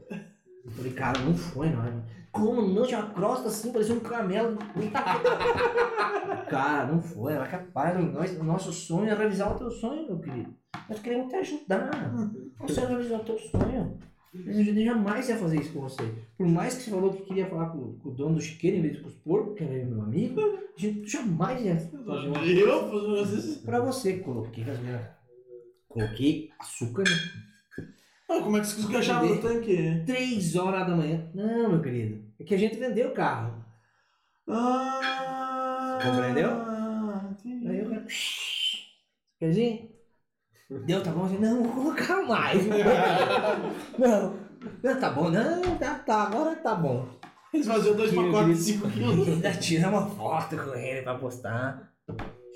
D: Eu falei, cara, não foi, não. Como não? Tinha uma crosta assim, parecia um caramelo. cara, não foi. Ela é capaz. O nosso sonho é realizar o teu sonho, meu querido. Nós queremos te ajudar. Você realizar o teu sonho. Mas eu jamais ia fazer isso com você. Por mais que você falou que queria falar com, com o dono do chiqueiro em vez de com os porcos, que era meu amigo, a gente jamais ia fazer uma
B: Eu? Vocês-
D: Pra você, coloquei gasolina. Coloquei açúcar?
B: Ah, como é que conseguiram achar no tanque?
D: Três horas da manhã. Não, meu querido. É que a gente vendeu o carro.
B: Ah,
D: Compreendeu?
B: entendi.
D: Aí eu quero. Querzinho? Deu, tá bom? Eu, Não, vou colocar mais. Não. Não, tá bom. Não, tá, tá. Agora tá bom.
B: Eles faziam dois pacotes de
D: querido.
B: 5 quilos.
D: Ainda tira uma foto com ele pra postar.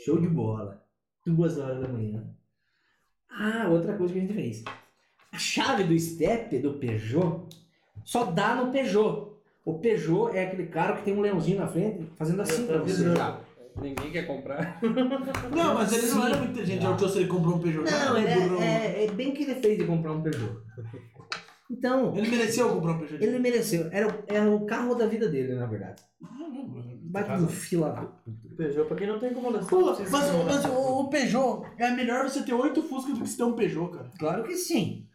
D: Show de bola. Duas horas da manhã. Ah, outra coisa que a gente fez. A chave do step do Peugeot só dá no Peugeot. O Peugeot é aquele cara que tem um leãozinho na frente fazendo assim pra você já.
C: Ninguém quer comprar.
B: Não, mas ele não era muito inteligente. Já achou se ele comprou um Peugeot?
D: Não,
B: Ele
D: ele é, é, é bem que ele fez de comprar um Peugeot. Então,
B: Ele mereceu comprar um Peugeot.
D: ele mereceu. Era, o- era o carro da vida dele, na verdade. Bate no fila da puta.
A: Peugeot, pra quem não tem incomodação.
B: Pô,
A: não
B: mas, mas o, o Peugeot, é melhor você ter oito Fusca do que você ter um Peugeot, cara.
D: Claro que sim.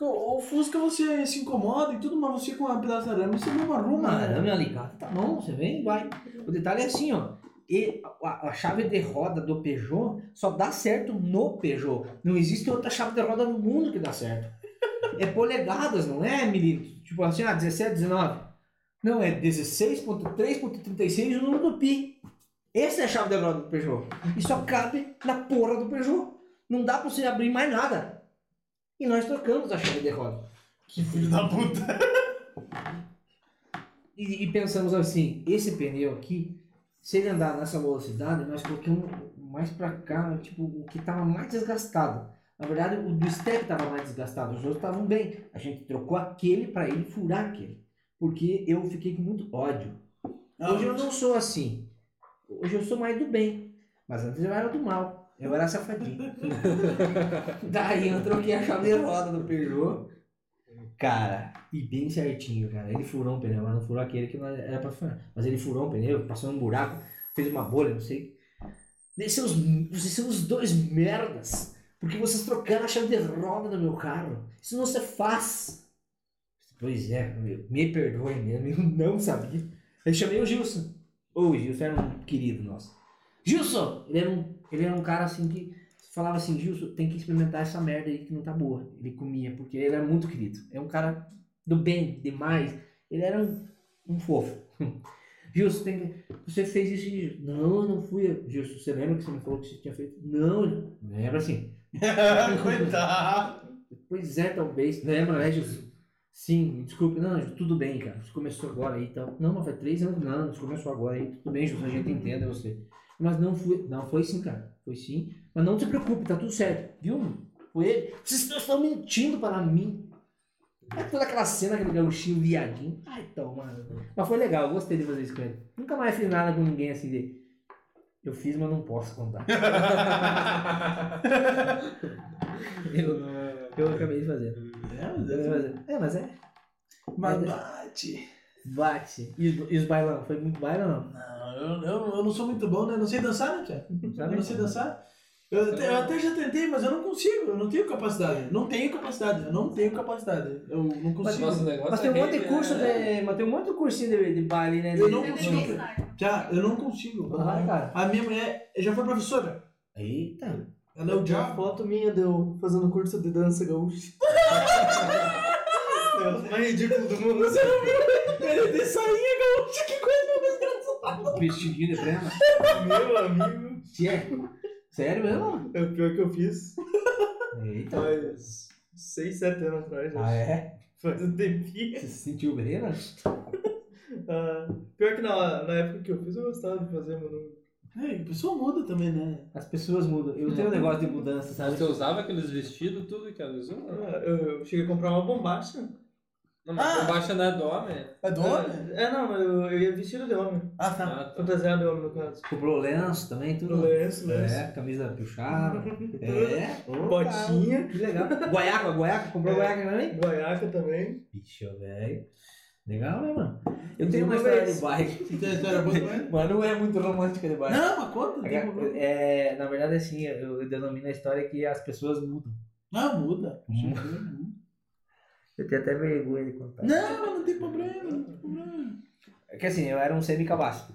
B: O, o Fusca você se incomoda e tudo, mas você com uma pedaço de arame você não arruma.
D: Uma
B: né?
D: arame alicate, tá bom, você vem e vai. O detalhe é assim, ó. E a, a chave de roda do Peugeot só dá certo no Peugeot. Não existe outra chave de roda no mundo que dá certo. É polegadas, não é milímetros. Tipo assim, ah, 17, 19. Não, é 16.3.36 o número do pi. Essa é a chave de roda do Peugeot. E só cabe na porra do Peugeot. Não dá pra você abrir mais nada. E nós trocamos a chave de roda.
B: Que filho da puta.
D: E, e pensamos assim, esse pneu aqui, se ele andar nessa velocidade, nós colocamos mais pra cá, né, tipo, o que tava mais desgastado. Na verdade, o do step tava mais desgastado, os outros estavam bem. A gente trocou aquele para ele furar aquele. Porque eu fiquei com muito ódio. Hoje eu não sou assim. Hoje eu sou mais do bem. Mas antes eu era do mal. Eu era safadinho. Daí eu troquei a chave de roda do Peugeot. Cara, e bem certinho, cara. Ele furou um pneu, mas não furou aquele que não era pra furar. Mas ele furou um pneu, passou um buraco, fez uma bolha, não sei. Vocês são os, vocês são os dois merdas. Porque vocês trocaram a chave de roda do meu carro. Isso não se faz. Pois é, meu, me perdoe mesmo, eu não sabia. Eu chamei o Gilson. Ô, o Gilson era um querido nosso. Gilson! Ele era um, ele era um cara assim que falava assim, Gilson, tem que experimentar essa merda aí que não tá boa. Ele comia, porque ele era muito querido. É um cara do bem, demais. Ele era um, um fofo. Gilson, tem que... você fez isso e... Não, não fui. Gilson, você lembra que você me falou que você tinha feito? Não, lembra assim.
B: Coitado.
D: Pois é, talvez. Lembra, né, Gilson? Sim, desculpe. Não, tudo bem, cara. Você começou agora aí e tal. Não, mas faz três anos. Não, você começou agora aí. Tudo bem, Gilson, a gente entende você. Mas não foi. Não, foi sim, cara. Foi sim. Mas não se preocupe, tá tudo certo. Viu? Foi ele. Vocês estão mentindo para mim. É toda aquela cena, aquele gauchinho viadinho. Ai, então, mano. Mas foi legal, eu gostei de fazer isso com ele. Nunca mais fiz nada com ninguém assim de. Eu fiz, mas não posso contar. eu, eu acabei de fazer.
B: É, é-
D: fazer. É, mas é.
B: Mas bate.
D: Bate. E, os- e os bailão? Foi muito bailão, não?
B: Não, eu, eu, eu não sou muito bom, né? Não sei dançar, né, Tia? Eu não sei dançar. Eu até, eu até já tentei, mas eu não consigo. Eu não tenho capacidade. Não tenho capacidade. Eu não tenho capacidade. Eu não consigo.
C: Negócio
D: Mas tem um
C: é
D: monte de curso
C: né?
D: de. Mas tem um monte de cursinho de, de baile, né?
B: Eu não consigo. Já, eu não consigo.
D: Vai, cara.
B: A minha mulher já foi professora.
D: Eita.
B: Ela é o
A: Uma
B: diabo.
A: foto minha deu fazendo curso de dança gaúcha. É o mais ridículo do mundo.
B: Ele de sainha gaúcha, que coisa mais
D: Vestidinho de prema.
A: Meu amigo.
D: Tia. Sério mesmo?
A: É o pior que eu fiz.
D: Eita.
A: Faz 6, 7 anos atrás.
D: Ah,
A: acho.
D: é?
A: Faz um tempinho.
D: Você se sentiu bem, né?
A: Ah, pior que na, na época que eu fiz, eu gostava de fazer, mano.
B: É, a pessoa muda também, né?
D: As pessoas mudam. Eu tenho um negócio de mudança, sabe?
C: Você usava aqueles vestidos, tudo que ela usou?
A: Ah, eu, eu cheguei a comprar uma bombacha.
C: Não mas
B: Ah!
C: a bombacha não é do homem.
B: É do homem?
A: É, não, mas eu, eu ia vestido de homem.
B: Ah, tá.
C: Ah, tá.
A: Fantasiado de homem, no caso.
D: Comprou lenço também, tudo.
A: Lenço, lenço.
D: É, camisa puxada. É.
A: Botinha.
D: cara, Que legal. Guaiaca, guaiaca. Comprou
A: É.
D: guaiaca também?
A: Guaiaca também.
D: Bicho, velho. Legal, né, mano? Eu tenho uma
A: uma
D: história
A: vez-
D: de bike.
B: Você tem a história boa também?
D: Mas não é muito romântica de bike.
B: Não, mas conta.
D: É, na verdade, assim, eu, eu denomino a história que as pessoas mudam.
B: Não, muda.
D: Eu tenho até vergonha de contar.
B: Não, mas não tem problema, não tem problema.
D: É que assim, eu era um semi-cabaço.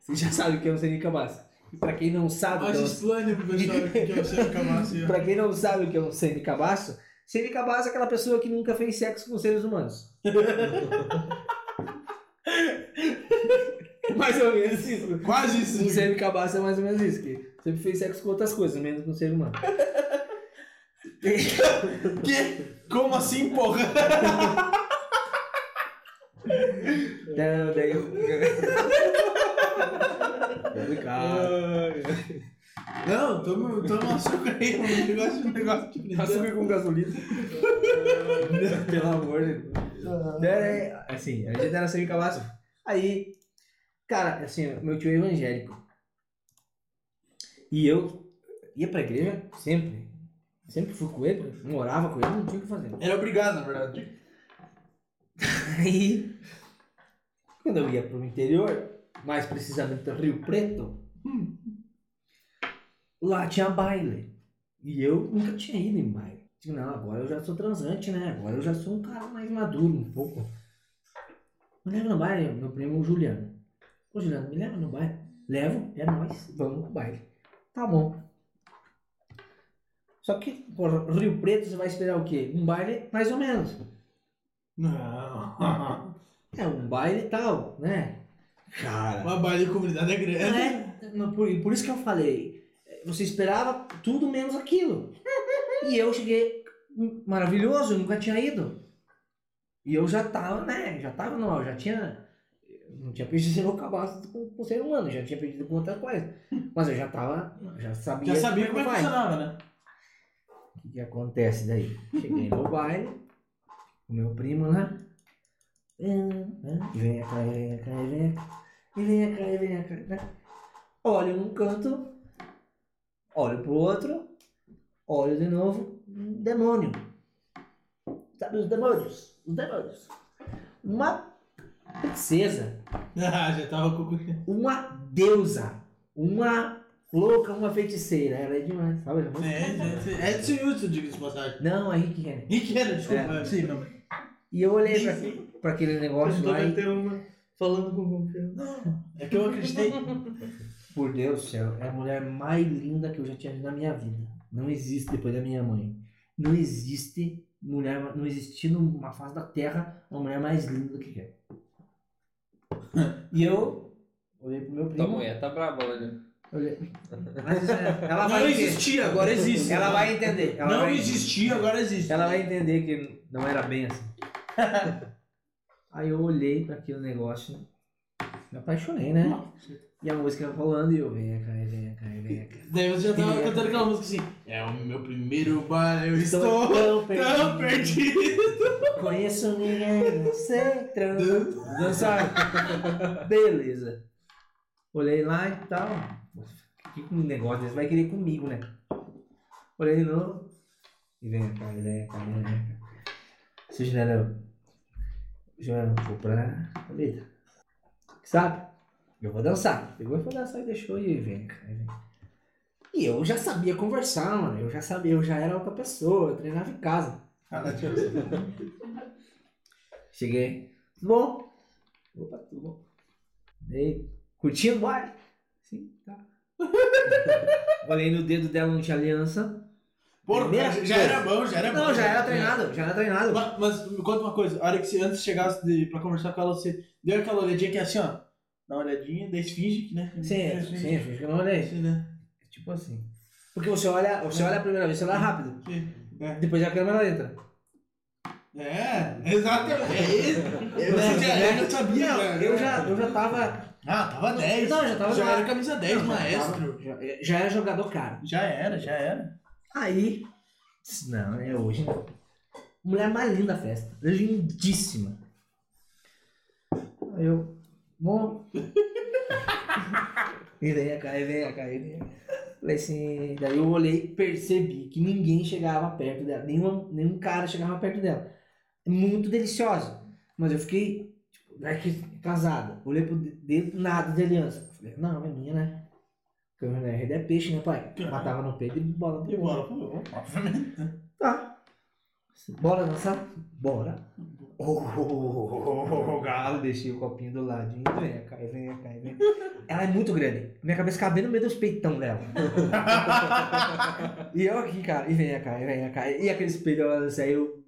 D: Você já sabe o que é um semi-cabaço. E Pra quem não sabe
B: Mas
D: é um
B: explane pro pessoal o que é o seu camaço.
D: Pra quem não sabe o que é um semi-cabaço, semi-cabaço é aquela pessoa que nunca fez sexo com seres humanos. mais ou menos isso.
B: Quase
D: Um
B: isso.
D: semi-cabaço é mais ou menos isso, que sempre fez sexo com outras coisas, menos com ser humano.
B: Que? Como assim, porra?
D: Então, daí eu... Complicado.
B: Não, toma, toma açúcar aí, um negócio, um negócio de
D: Açúcar com gasolina. Pelo amor de Deus. Daí, assim, a gente era semi-cabaço. Aí, Cara, assim, meu tio é evangélico. E eu ia pra igreja sempre. Sempre fui com ele, morava com ele, não tinha o que fazer.
B: Era obrigado, na verdade.
D: Aí, quando eu ia pro interior, mais precisamente Rio Preto, hum, lá tinha baile. E eu nunca tinha ido em baile. Digo, não, agora eu já sou transante, né? Agora eu já sou um cara mais maduro um pouco. Me leva no baile, meu primo Juliano. Ô Juliano, me leva no baile. Levo, é nóis, vamos pro baile. Tá bom. Só que, por Rio Preto, você vai esperar o quê? Um baile mais ou menos.
B: Não.
D: É um baile e tal, né? Cara.
B: Uma baile de comunidade é grande.
D: É, não, por, por isso que eu falei. Você esperava tudo menos aquilo. E eu cheguei maravilhoso, eu nunca tinha ido. E eu já tava, né? Já tava não, já tinha. Não tinha perdido ser cabaço com, com o ser humano, já tinha perdido com outra coisa. Mas eu já tava. Já sabia,
B: Já sabia como é que
D: vai.
B: funcionava, né?
D: O que, acontece daí? Cheguei no baile, o meu primo lá. E vem cá, e vem cá, e vem cá. E vem cá, e vem cá. né? Olho num canto, olho pro outro, olho de novo, demônio. Sabe os demônios? Os demônios. Uma princesa,
B: Ah, já tava com.
D: uma deusa, uma louca, uma feiticeira. Ela é demais, sabe?
B: É, é, é de Wilson, diga-se de passagem.
D: Não, a Rick Henry.
B: E que era, desculpa.
D: É.
B: Sim, não.
D: E eu olhei pra, pra aquele negócio lá
A: vai
D: e,
A: ter uma falando com confiança.
B: É que eu acreditei.
D: por Deus do céu, é a mulher mais linda que eu já tinha visto na minha vida. Não existe depois da minha mãe. Não existe mulher, não existe numa face da terra uma mulher mais linda do que é. E eu olhei pro meu
C: Tua
D: primo.
C: mulher tá braba, olha.
D: Mas é, ela
B: Não
D: vai entender.
B: existia, agora existe.
D: Ela vai entender. Ela
B: Não
D: vai,
B: existia, agora existe.
D: Ela vai entender que não era bem assim. Aí eu olhei para aquele negócio, me apaixonei, né? E a música rolando e eu, venha cá, venha cá, venha cá.
B: Daí você já tava cantando aquela música assim. É o meu primeiro baile, eu estou
D: tão
B: tão perdido.
D: Conheço ninguém, não sei dançar. Beleza. Olhei lá e tal. Que negócio desse vai querer comigo, né? Olhei de novo. E vem cá, vem cá, vem cá. Se Juliano, Juliano, vou pra Lita. Sabe? Eu vou dançar. Pegou e foi dançar e deixou e vem cá, vem. E eu já sabia conversar, mano. Eu já sabia, eu já era outra pessoa. Eu treinava em casa. Cheguei. Tudo bom? Opa, tudo bom. Ei, curtindo o baile? Sim, tá. Olhei no dedo dela, não tinha aliança.
B: Porra,
D: Primeira
B: já,
D: coisa.
B: era bom, já era bom.
D: Não, já era treinado, já era treinado.
B: Mas, mas me conta uma coisa, a hora que você antes chegasse de, pra conversar com ela, você deu aquela olhadinha que é assim, ó. Dá uma olhadinha, daí finge que, né?
D: Sim, sim, finge que eu não olhei.
B: Sim, né?
D: Tipo assim. Porque você olha, você olha a primeira vez, você olha rápido.
B: Sim. É.
D: Depois a câmera entra.
B: É, exatamente. É isso. Eu,
D: Né?
B: já, eu já sabia,
D: Não,
B: cara.
D: eu já, eu já tava.
B: Ah, tava 10.
D: Não, já tava
B: Já era camisa 10,
D: Não, já
B: maestro.
D: tava- Já, já era jogador caro.
B: Já era, já era.
D: Aí. Não, é hoje. Mulher mais linda da festa. Lindíssima. Aí eu. Bom. vem cá, e vem cá. Falei assim. Daí eu olhei e percebi que ninguém chegava perto dela. Nenhuma, nenhum cara chegava perto dela. Muito deliciosa. Mas eu fiquei. Tipo, casada. Olhei pro dedo, nada de aliança. Falei, não, é minha, né? Na rede é peixe, né, pai? Matava no peito e bola pro
B: E bora pro obviamente.
D: Tá. Bora dançar? Bora. Oh, o galo, deixei o copinho do ladinho. Vem cá, vem cá, vem. Ela é muito grande. Minha cabeça cabe no meio dos peitão dela. e eu aqui, cara. E vem cá, e vem cá. E aquele espelho ela saiu.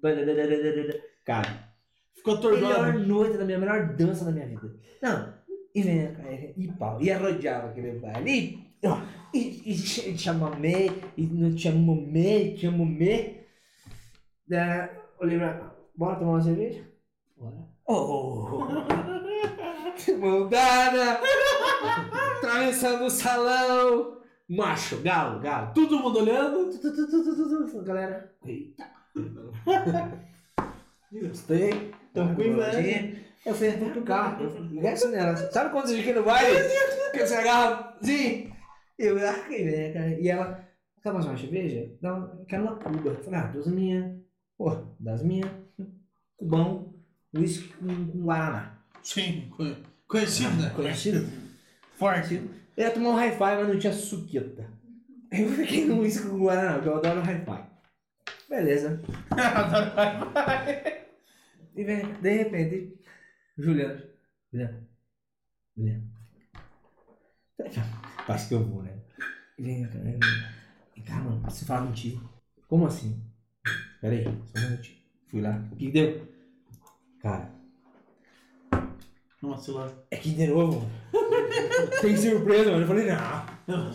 D: Cara,
B: Ficou
D: melhor
B: atordoado.
D: noite da minha melhor dança da minha vida. Não. E vem cá, e, e pau. E arrodeava aquele baile. E, e, e ch- chamamé, e não chamamé. Daí, olhei pra. Bora tomar uma cerveja? Bora. Oh! Maldada! Atravessando o salão! Macho, galo, galo.
B: Todo mundo olhando.
D: Tu, tu, tu. Galera. Eita. Gostei.
A: Com inveja.
D: Eu falei, vou pro carro. Eu falei, assim nela. Sabe quando você fica no baile? Que você agarra assim? Eu, que ideia, cara. E ela, quer mais uma cerveja? Não, quero uma cuba. Falei, ah, duas minhas. Pô, das minhas. Cubão, uísque com, com guaraná.
B: Sim, conhe- conhecido, né?
D: Conhecido?
B: Forte.
D: Eu ia tomar um hi-fi, mas não tinha suqueta. Eu fiquei no uísque com guaraná, porque eu adoro hi-fi. Beleza. E vem, de repente, Juliano. Juliano. Juliano. Parece que eu vou, né? E vem, cara. Vem, cá, mano, preciso falar contigo. Como assim? Pera aí, só um minutinho. Fui lá. O que deu? Cara,
B: Nossa, lá.
D: é que de novo. Tem surpresa, mano. Eu falei, não.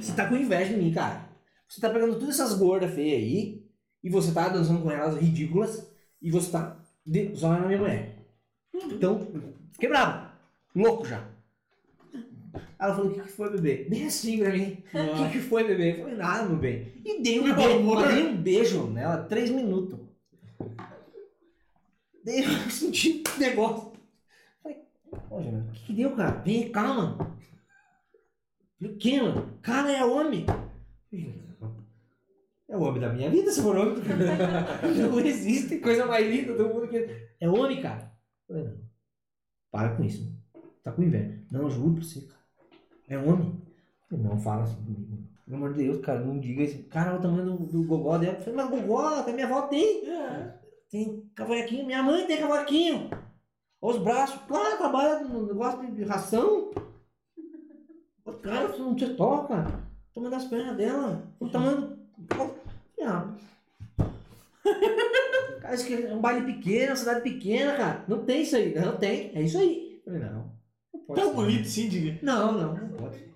D: Você tá com inveja de mim, cara. Você tá pegando todas essas gordas feias aí e você tá dançando com elas ridículas e você tá de... só na minha mulher. Então, fiquei bravo. Louco já. Ela falou, o que, que foi, bebê? Bem assim pra mim. O que, que foi, bebê? Eu falei, nada, meu bem. E dei um, beijo, dei um beijo nela, três minutos. Daí eu senti um negócio. Falei, mano, o que, que deu, cara? Vem mano. Falei, o que, mano? Cara, é homem. É o homem da minha vida, se for homem. Não existe coisa mais linda do mundo que. É homem, cara. Falei, não. Para com isso. Tá com inveja. Não, eu juro pra você, cara. É homem. Não fala assim comigo. Pelo amor de Deus, cara, não diga isso. Cara, olha o tamanho do, do gogó dela. Eu Falei, mas gogó, até minha avó tem. Tem cavaquinho. Minha mãe tem cavaquinho. Olha os braços. Claro, trabalha no negócio de ração. Cara, você não te toca. Toma das pernas dela. O tamanho do. Ah. Cara, isso aqui é um baile pequeno, uma cidade pequena, cara. Não tem isso aí. Não tem. É isso aí. Eu Falei, não. Não pode
B: Tão
D: ser.
B: bonito, sim, diga.
D: Não, não, não pode.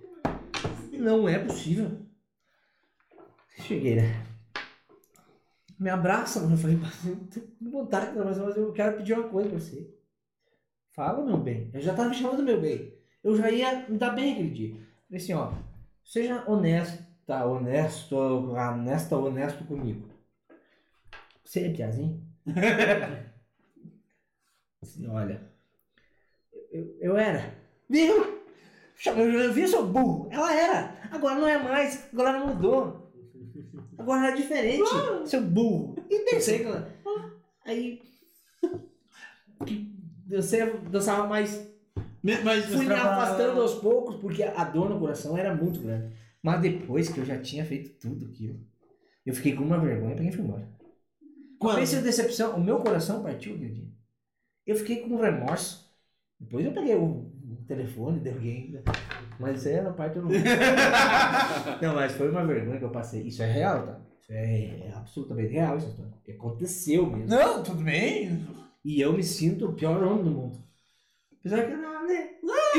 D: Não é possível. Cheguei, né? Me abraça, mano. Eu falei, "Mas eu tô com vontade, mas mas eu quero pedir uma coisa pra você. Fala, meu bem. Eu já tava me chamando meu bem. Eu já ia me dar bem aquele dia. Falei assim, ó. Seja honesta, honesto, honesta, honesto comigo. Você é piazinho? assim, olha. Eu, eu era. Viu? Eu vi seu burro. Ela era. Agora não é mais. Agora ela mudou. Agora é diferente. Seu burro. E pensei que ela. Aí. Você dançava mais.
B: Mas,
D: Fui me afastando aos poucos, porque a dor no coração era muito grande. Mas depois que eu já tinha feito tudo aquilo, eu fiquei com uma vergonha pra quem foi embora.
B: Quando?
D: Em decepção. O meu coração partiu dia. Eu fiquei com remorso. Depois eu peguei o, telefone de alguém. Mas isso aí era parte eu não. não, mas foi uma vergonha que eu passei. Isso é real, tá? Isso é, é absolutamente real história. Porque Aconteceu mesmo.
B: Não, tudo bem.
D: E eu me sinto o pior homem do mundo. Apesar que não, né?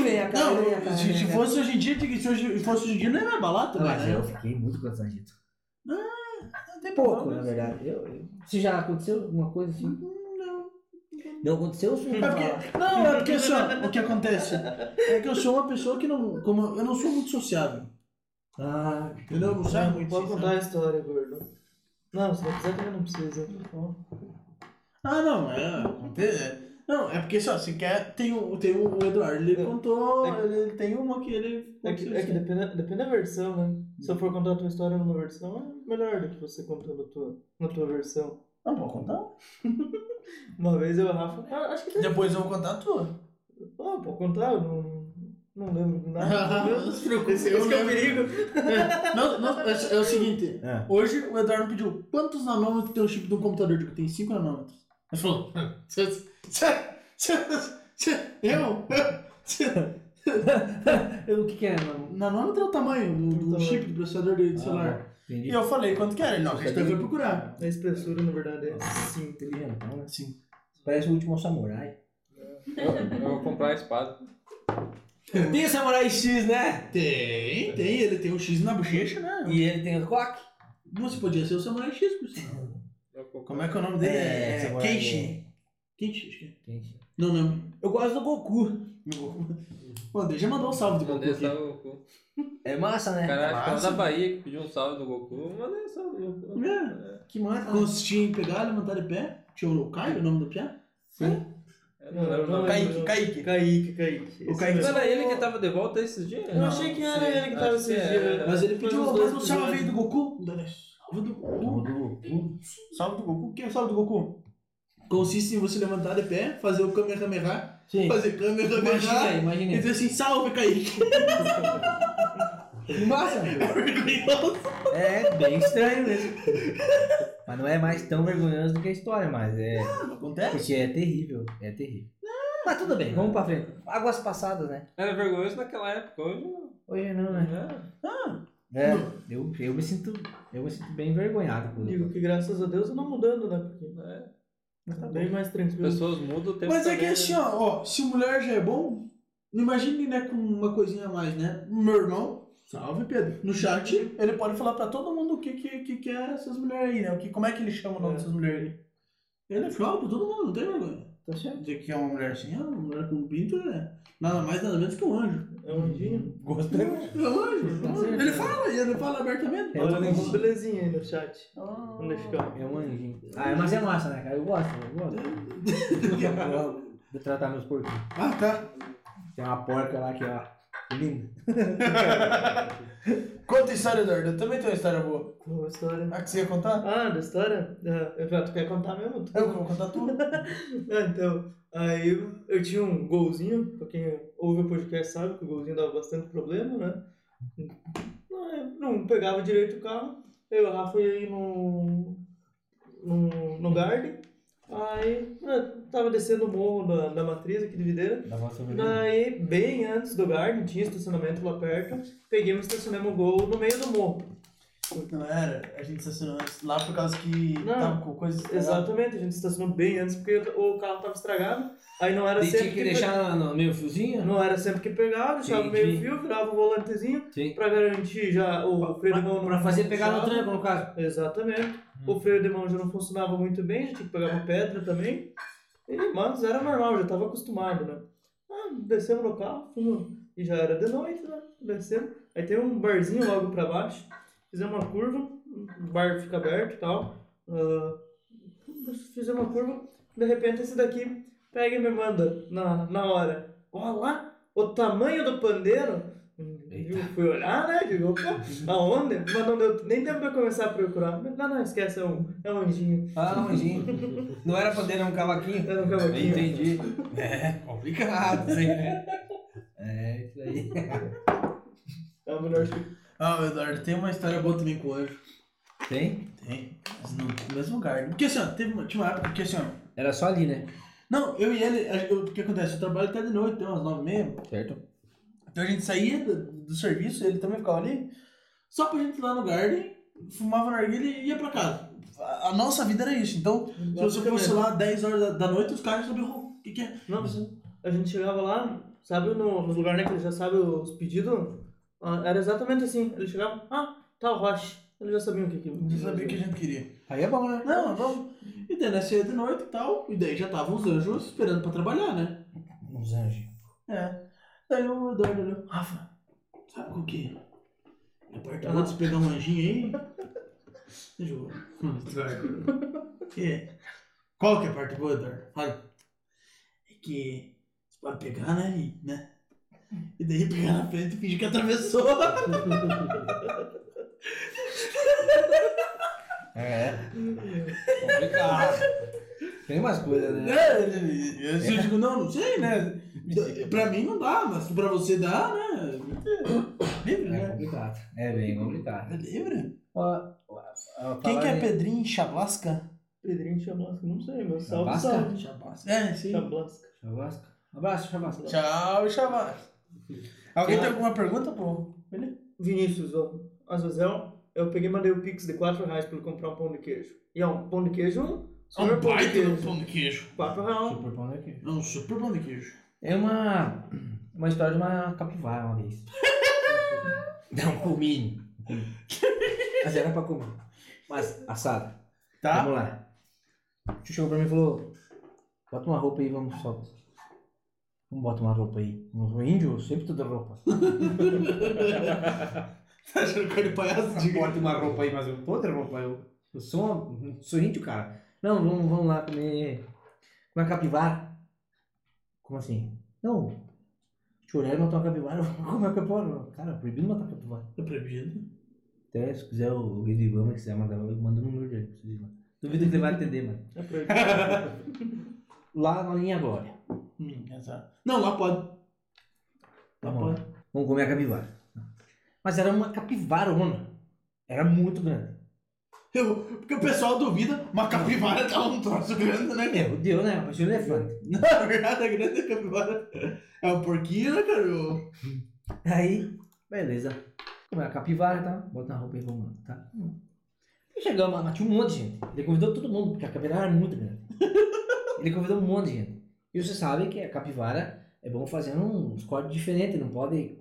D: Vem a cara,
B: Não,
D: vem a cara.
B: se, fosse hoje em dia, se hoje, fosse hoje em dia, não ia me abalar também,
D: Mas
B: né?
D: eu fiquei muito constrangido.
B: Não tem
D: Pouco,
B: problema.
D: na verdade. Eu, eu- se já aconteceu alguma coisa assim?
B: Não.
D: Não aconteceu? Você
B: É porque, não, é porque assim, ó, o que acontece é que eu sou uma pessoa que não. Como eu não sou muito sociável.
D: Ah,
B: Entendeu? Não sabe muito.
A: Pode contar a história, gordo. Não, se não quiser também não precisa.
B: Ah, não, é. é- Não, é porque só, se quer, tem o, tem o Eduardo, ele
A: É.
B: contou,
A: É.
B: ele, ele tem uma que ele.
A: É que, é que depende, depende da versão, né? Se eu for contar a tua história numa versão, é melhor do que você contando a tua, na tua versão.
B: Não, pode contar?
A: Uma vez eu e o Rafa. Ah, acho que tem.
B: Depois eu vou contar a tua.
A: Ah, pode contar, eu não, não lembro de nada.
B: Não se preocupe,
A: Esse, esse que é o perigo.
B: Não, não, é, é o seguinte.
D: É.
B: Hoje o Eduardo pediu quantos nanômetros tem o chip do computador? Eu digo, tem 5 nanômetros. Ele falou, "Cê- cê- cê- cê- eu?
D: o que, que é, mano?
B: Nanômetro é o tamanho do, do chip do processador de celular.
D: Entendi.
B: E eu falei, quanto que era? Ele, não, a gente vai procurar.
A: A espessura, na verdade, é 5.
D: Inteligentão, né?
B: Sim.
D: Parece o último samurai.
C: Eu, eu vou comprar a espada.
D: Tem o Samurai X, né?
B: Tem, tem. Ele tem um X na bochecha, né?
D: E ele tem o coque.
B: Você podia ser o Samurai X, por sinal. Como é que é o nome dele?
D: É,
B: É, Kenshin. Kenshin, acho que é. Não lembro.
D: Eu gosto do Goku.
B: Pô, deixa eu mandar um salve do Goku
C: Mandei
B: aqui.
C: salve do Goku.
D: É massa, né?
C: Cara, acho que é
B: massa.
C: da Bahia que pediu um salve do Goku. Mandei salve do Goku.
B: É.
D: Que massa. né?
B: Consistia em pegar, levantar de pé. Tinha o Caio, o nome do piá?
D: Sim.
C: Eu não lembro o nome.
B: Kaique, Kaique.
A: Kaique, Kaique.
B: O Kaique.
C: Não era ele que tava de volta esses dias?
A: Eu achei que era ele que tava esses
C: é.
A: dias.
B: Mas ele pediu um salve do Goku. Salve do Goku. Salve do Goku. Quem é o salve do Goku? Consiste em você levantar de pé, fazer o Kamehameha,
D: Sim.
B: fazer
D: Imagina
B: Kamehameha
D: imagina
B: e
D: aí.
B: dizer assim, salve, Kaique.
D: Massa.
B: Vergonhoso.
F: É bem estranho mesmo. Mas não é mais tão vergonhoso do que a história, mas é.
B: Acontece?
F: Porque é terrível. É terrível. Mas tudo bem, vamos pra frente. Águas passadas, né?
C: Era vergonhoso naquela época, hoje não.
F: Hoje não, né?
C: É.
F: É, eu, eu me sinto. Eu me sinto bem envergonhado por
A: Digo que graças a Deus eu não mudando, né? Porque
C: É.
A: tá bem mais tranquilo.
C: Pessoas mudam o tempo
B: Mas é que
C: também,
B: assim, ó, ó, se mulher já é bom, imagine, né, com uma coisinha a mais, né? Meu irmão, salve Pedro, no chat, ele pode falar pra todo mundo o que, que, que, que é essas mulheres aí, né? O que, como é que ele chama o nome
A: É.
B: dessas mulheres aí. Ele fala pra todo mundo, não tem vergonha.
F: Tá certo.
B: Dizer que é uma mulher assim, ah, uma mulher com pinto é nada mais, nada menos que um anjo.
A: É um anjinho.
F: Gostei.
B: É um anjo. é. Ele fala, ele fala abertamente.
F: É
A: Olha,
F: um anjinho.
A: belezinha aí no chat. Deixar.
F: É um anjinho. Ah, mas é massa, né, cara? Eu gosto, eu gosto. Eu gosto de tratar meus porquinhos.
B: Ah, tá.
F: Tem uma porca lá que, ó. Linda.
B: Conta a história, Eduardo. Eu também tenho uma história boa.
A: Uma história.
B: Ah, que você ia contar?
A: Ah, da história? É, eu- tu quer contar mesmo?
B: Eu vou contar tudo.
A: Ah, então, aí eu, eu tinha um golzinho, pra quem ouve o podcast sabe que o golzinho dava bastante problema, né? Não, não pegava direito o carro, eu e o Rafa ia ir no, no, no Garden, aí eu tava descendo o morro da, da matriz aqui de Videira,
F: Da vossa
A: daí bem antes do Garden, tinha estacionamento lá perto, peguei e estacionamos o gol no meio do morro.
B: Não era, a gente estacionou lá por causa que
A: Não,
B: tava com coisas
A: Exatamente, a gente estacionou bem antes porque o carro tava estragado, aí não era
D: E
A: sempre
D: tinha que deixar no meio fiozinho?
A: Não era sempre que pegava, deixava
D: Entendi.
A: meio fio, virava o volantezinho
D: Sim.
A: pra garantir já o freio de mão
D: Pra, pra fazer pegar no tranco, no caso.
A: Exatamente. O freio de mão já não funcionava muito bem, já tinha que pegar uma pedra também. E, mas era normal, já estava acostumado, né? Ah, descemos no carro, fomos, e já era de noite, né? Descemos. Aí tem um barzinho logo pra baixo, fizemos uma curva, o bar fica aberto e tal. Ah, fizemos uma curva, de repente esse daqui pega e me manda na, na hora. Olha lá, o tamanho do pandeiro. Eu fui olhar, né? Digo, aonde? Mas não deu nem tempo pra começar a procurar. Não, não, esquece, é um, é um anjinho.
D: Ah, um anjinho. Não era pandeiro, era um cavaquinho?
A: Era um cavaquinho.
D: Entendi. É, complicado isso aí, né? É, isso aí.
A: É o melhor que
B: Ah, Eduardo, tem uma história boa também com o anjo.
F: Tem?
B: Tem. Mas no no mesmo lugar. Porque assim, ó, teve uma, tinha uma época que assim, ó.
F: Era só ali, né?
B: Não, eu e ele, eu- o que acontece? Eu trabalho até de noite, tem umas nove e meia.
F: Certo?
B: Então a gente saía do, do serviço, ele também ficava ali, só pra gente ir lá no Garden, fumava narguilha e ia pra casa. A, a nossa vida era isso. Então, se você fosse lá 10 horas da, da noite, os caras sabiam "Oh, o que, que é.
A: Não, a gente chegava lá, sabe, no, nos lugares né, que ele já sabe os pedidos? Ah, Era exatamente assim. Ele chegava, ah, tá o Roche. Ele já sabia o que que
B: Não sabia o que a gente queria.
F: Aí é bom, né?
B: Não, vamos. E daí saía de noite e tal, e daí já estavam os anjos esperando pra trabalhar, né?
F: Uns anjos.
B: É. Daí o Eduardo olhou, Rafa, sabe o que? Aperta outros pegar um anjinho aí. Deixa eu. É? Qual que é a parte boa, Eduardo? Fala. É que você pode pegar, né? E, né? E daí pegar na frente e fingir que atravessou.
F: É. Complicado. Tem umas coisas, né?
B: É, eu digo, não, não sei, né? Pra mim não dá, mas pra você dá, né? Livre,
F: É
B: né?
F: complicado. É bem complicado.
B: É livre.
F: Ó, ó,
B: Quem que é
F: em-
B: Pedrinho Chablasca?
A: Pedrinho Chablasca, não sei, mas salve, salve.
B: Chablasca. É, sim.
A: Chablasca.
F: Chavasca. Abraço, Chavasca.
B: Tchau, Chablasca. Alguém tem alguma pergunta, pô?
A: Vinícius, ó, Azazel, eu peguei e mandei o Pix de 4 reais pra ele comprar um pão de queijo. E é um pão de queijo, super
B: Um
A: pão de
B: baita de um
A: queijo.
B: pão de queijo.
A: 4 reais.
F: Super pão daqui.
B: É um super pão de queijo.
F: É uma. Uma história de uma capivara uma vez. Não, comi. comi. Mas era pra comer. Mas assada.
B: Tá?
F: Vamos lá. O tio chegou pra mim e falou: Bota uma roupa aí, vamos só. Vamos botar uma roupa aí. Um índio sempre tudo roupa.
B: Tá achando cara de palhaço? Diga.
F: Bota uma roupa aí, mas eu tô de roupa. Eu, eu sou, um- sou índio, cara. Não, vamos, vamos lá comer. Comer capivara.
D: Como assim? Não. E matar uma capivara, eu vou comer capivara. Não. Cara, proibido matar capivara.
B: É proibido.
D: Até se quiser o Guido Ibama, quiser mandar, eu mando no número dele. Duvido que ele vai atender, mano.
A: É proibido.
D: Lá na linha agora.
B: Hum, exato. Não, lá pode. Lá
D: Vamos
B: pode.
D: lá. Vamos comer a capivara. Mas era uma capivara, mano. Era muito grande.
B: Eu, porque o pessoal duvida, uma capivara tá um troço grande, né?
D: Meu Deus, né? Parecia um elefante.
B: Na verdade, a grande capivara é um porquinho, né, cara?
D: Aí, beleza. Como é a capivara, tá? Bota na roupa aí, vamos lá, tá? E chegamos lá, tinha um monte de gente. Ele convidou todo mundo, porque a capivara era muito grande. Ele convidou um monte de gente. E você sabe que a capivara é bom fazer uns cortes diferentes, não pode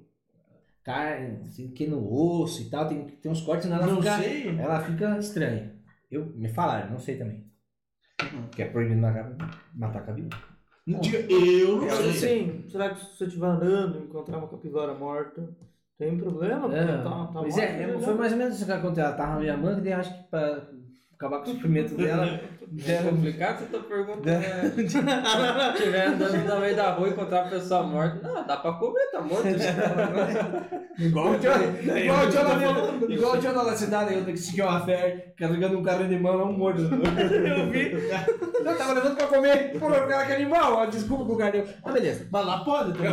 D: carne, assim, que no osso e tal, tem que ter uns cortes, senão ela
B: Não
D: fica,
B: sei.
D: ela fica estranha. Eu, me falaram, não sei também. Que é proibido matar, matar capivara.
B: Diga, Eu não
A: Mas
B: sei.
A: assim, será que se você estiver andando e encontrar uma capivara morta, tem problema?
D: É,
A: tá, tá
D: pois
A: morta,
D: é,
A: né?
D: foi mais ou menos isso que aconteceu. Ela tava na minha manga, eu acho que pra acabar com o sofrimento dela,
C: É complicado essa tua pergunta, né? Se estiver andando no meio da rua e encontrar uma pessoa morta, não, dá pra comer, tá morto.
D: Igual o Jonah, igual o ali- igual o Jonah na cidade, eu que tinha uma fé, carregando um carro de mão, é um morto. Eu vi. Eu tava levando pra comer. O cara que animal, ó, desculpa com o cara. Ah, beleza.
B: Mas lá pode também.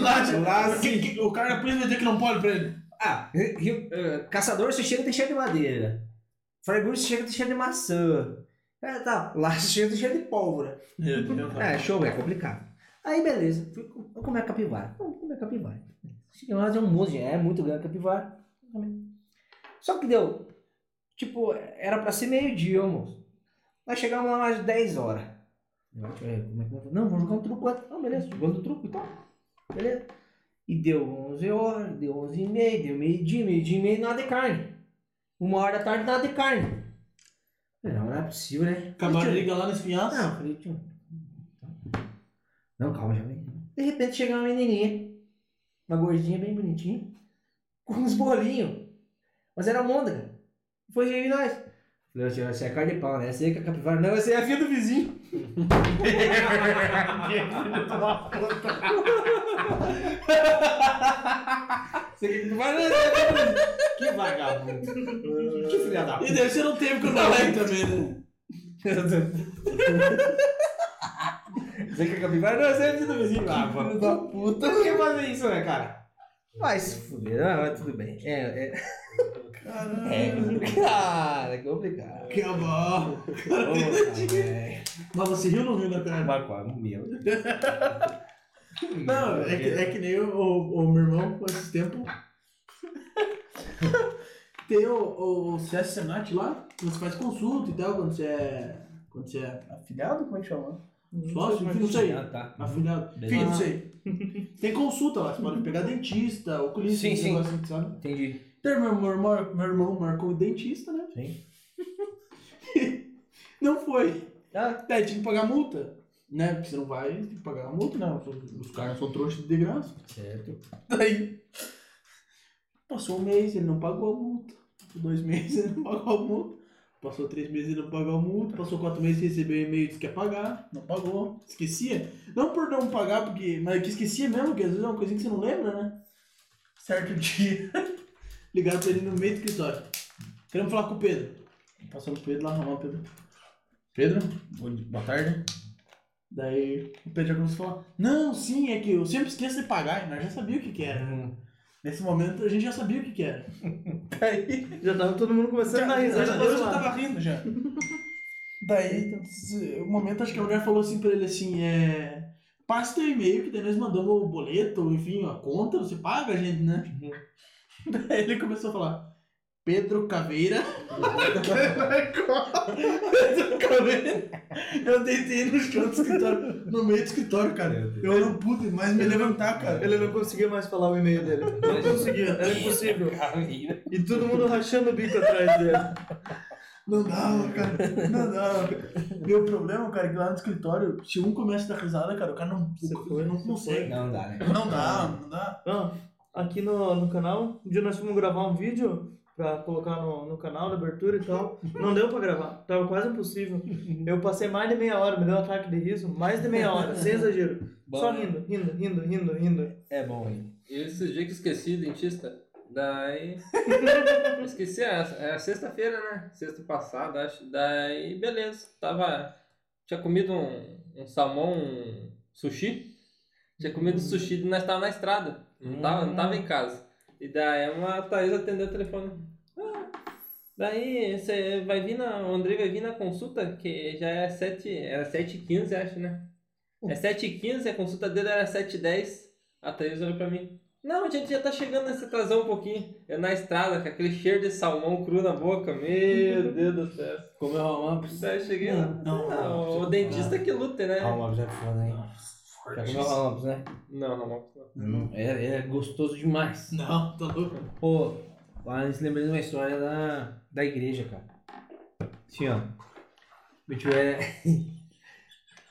B: lá,
D: Lá
B: que- o cara depois vai dizer que não pode pra ele.
D: Ah, eh, caçador chega tem cheio de madeira. Você chega tem cheio de maçã. É, tá. Lá você chega tem cheio de pólvora. É, show, é complicado. Aí, beleza. Fui comer a capivara. Vamos comer a capivara. Cheguei lá, tem um monte de. É muito grande a capivara. Só que deu. Tipo, era pra ser meio-dia almoço. Nós chegamos lá umas 10 horas. É, como é que vai- Não, vamos jogar um truco antes. Não, beleza, jogando o truco e tal. Beleza. E deu 11 horas, deu 11 e meia, deu meio-dia, meio-dia e meio, nada de carne. Uma hora da tarde, nada de carne. Não, não é possível, né?
B: Acabaram de ligar lá no espinhaço.
D: Não, eu falei, tio. Não, calma, já vem. De repente chega uma menininha, uma gordinha bem bonitinha, com uns bolinhos. Mas era môndega. Foi aí nós. Falei, tio, essa é carne de pau, né? Essa aí que é capivara. Não, essa é a filha do vizinho. Você que capivara? Não, é a vizinho. Que vagabundo. Que filha da
B: E deve ser um tempo que eu não lembro também, né?
D: Você quer capivara? Não, é do vizinho. Ah, filho da puta. Por que fazer isso, né, cara? Vai se fuder. Ah, mas tudo bem. É, é.
B: Caralho.
D: É, cara, que complicado.
B: Que bom.
D: É.
B: Mas você riu ou não riu na cara?
D: Marco, meu.
B: Não, é que, é que nem o, o, o meu irmão, com esse tempo. Tem o, o, CS Senat lá, você faz consulta e tal, quando você é. Quando você é afiliado, como é que chama? Sócio, enfim, não sei.
D: Ah, tá.
B: Afiliado.
D: Beleza.
B: Enfim, não sei. Tem consulta lá, você pode pegar dentista, oculista,
D: Sim, sim.
B: negócio assim, sabe?
D: Entendi.
B: Então, meu, meu, irmão, meu irmão marcou o dentista, né?
D: Sim.
B: Não foi.
D: Ah,
B: Daí tinha que pagar multa. Né? Porque você não vai, tem que pagar a multa, né? Os, caras são trouxas de graça.
D: certo.
B: Daí passou um mês, ele não pagou a multa. Passou dois meses, ele não pagou a multa. Passou três meses, ele não pagou a multa. Passou quatro meses, recebeu um e-mail, disse que ia pagar. Não pagou. Esquecia. Não por não pagar, porque. Mas que esquecia mesmo, porque às vezes é uma coisinha que você não lembra, né? Certo dia. Ligaram pra ele no meio do escritório. Queremos falar com o Pedro. Passou pro Pedro lá, arrumar o Pedro. Pedro, boa tarde. Daí o Pedro começou a falar: Não, sim, é que eu sempre esqueço de pagar. E nós já sabíamos o que, que era. Nesse momento a gente já sabia o que, que era. Daí.
A: Já tava todo mundo começando a
B: Eu já,
A: do
B: eu já tava rindo já. Daí, o momento, acho que a mulher falou assim pra ele assim, é... Passa teu e-mail, que daí nós mandamos o boleto, enfim, a conta, você paga a gente, né? Daí ele começou a falar, Pedro Caveira. Pedro Caveira. Eu deitei no chão do escritório, no meio do escritório, cara. Eu não pude mais me levantar, cara.
A: Ele não conseguia mais falar o e-mail dele. Não conseguia, era impossível. E todo mundo rachando o bico atrás dele.
B: Não dava, cara. Não dava. Meu problema, cara, é que lá no escritório, se um começa a dar risada, cara, o cara não,
A: Você
B: o-
A: foi,
B: não consegue.
D: Não dá, né?
B: Não dá, não dá.
A: Não, aqui no, no canal, um dia nós fomos gravar um vídeo pra colocar no, no canal da abertura e tal. Não deu pra gravar, tava quase impossível. Eu passei mais de meia hora, me deu um ataque de riso, mais de meia hora, sem exagero. Só rindo, rindo, rindo, rindo, rindo.
D: É bom, hein?
C: E esses dias que esqueci, dentista. Daí. esqueci, é, é sexta-feira, né? Sexta passada, acho. Daí, beleza. Tava. Tinha comido um, um salmão um sushi. Tinha comido sushi e nós tava na estrada. Não tava, não tava em casa. E daí uma Thaís atendeu o telefone. Ah, daí você vai vir na. O André vai vir na consulta, que já é 7. Era 7h15, acho, né? É 7h15, a consulta dele era 7h10. A Thaís olhou pra mim. Não, a gente já tá chegando nesse atrasão um pouquinho. Eu na estrada, com aquele cheiro de salmão cru na boca. Meu Deus do céu.
D: Comeu home
C: Daí eu cheguei lá. Não, o dentista que lute, né?
D: Home é foda, hein? Já comeu home né?
C: Não, não, não.
D: Não, é, é gostoso demais.
B: Não, tá louco.
D: Pô, lá eu lembrei de uma história da, da igreja, cara. Assim, ó. Meu tio era.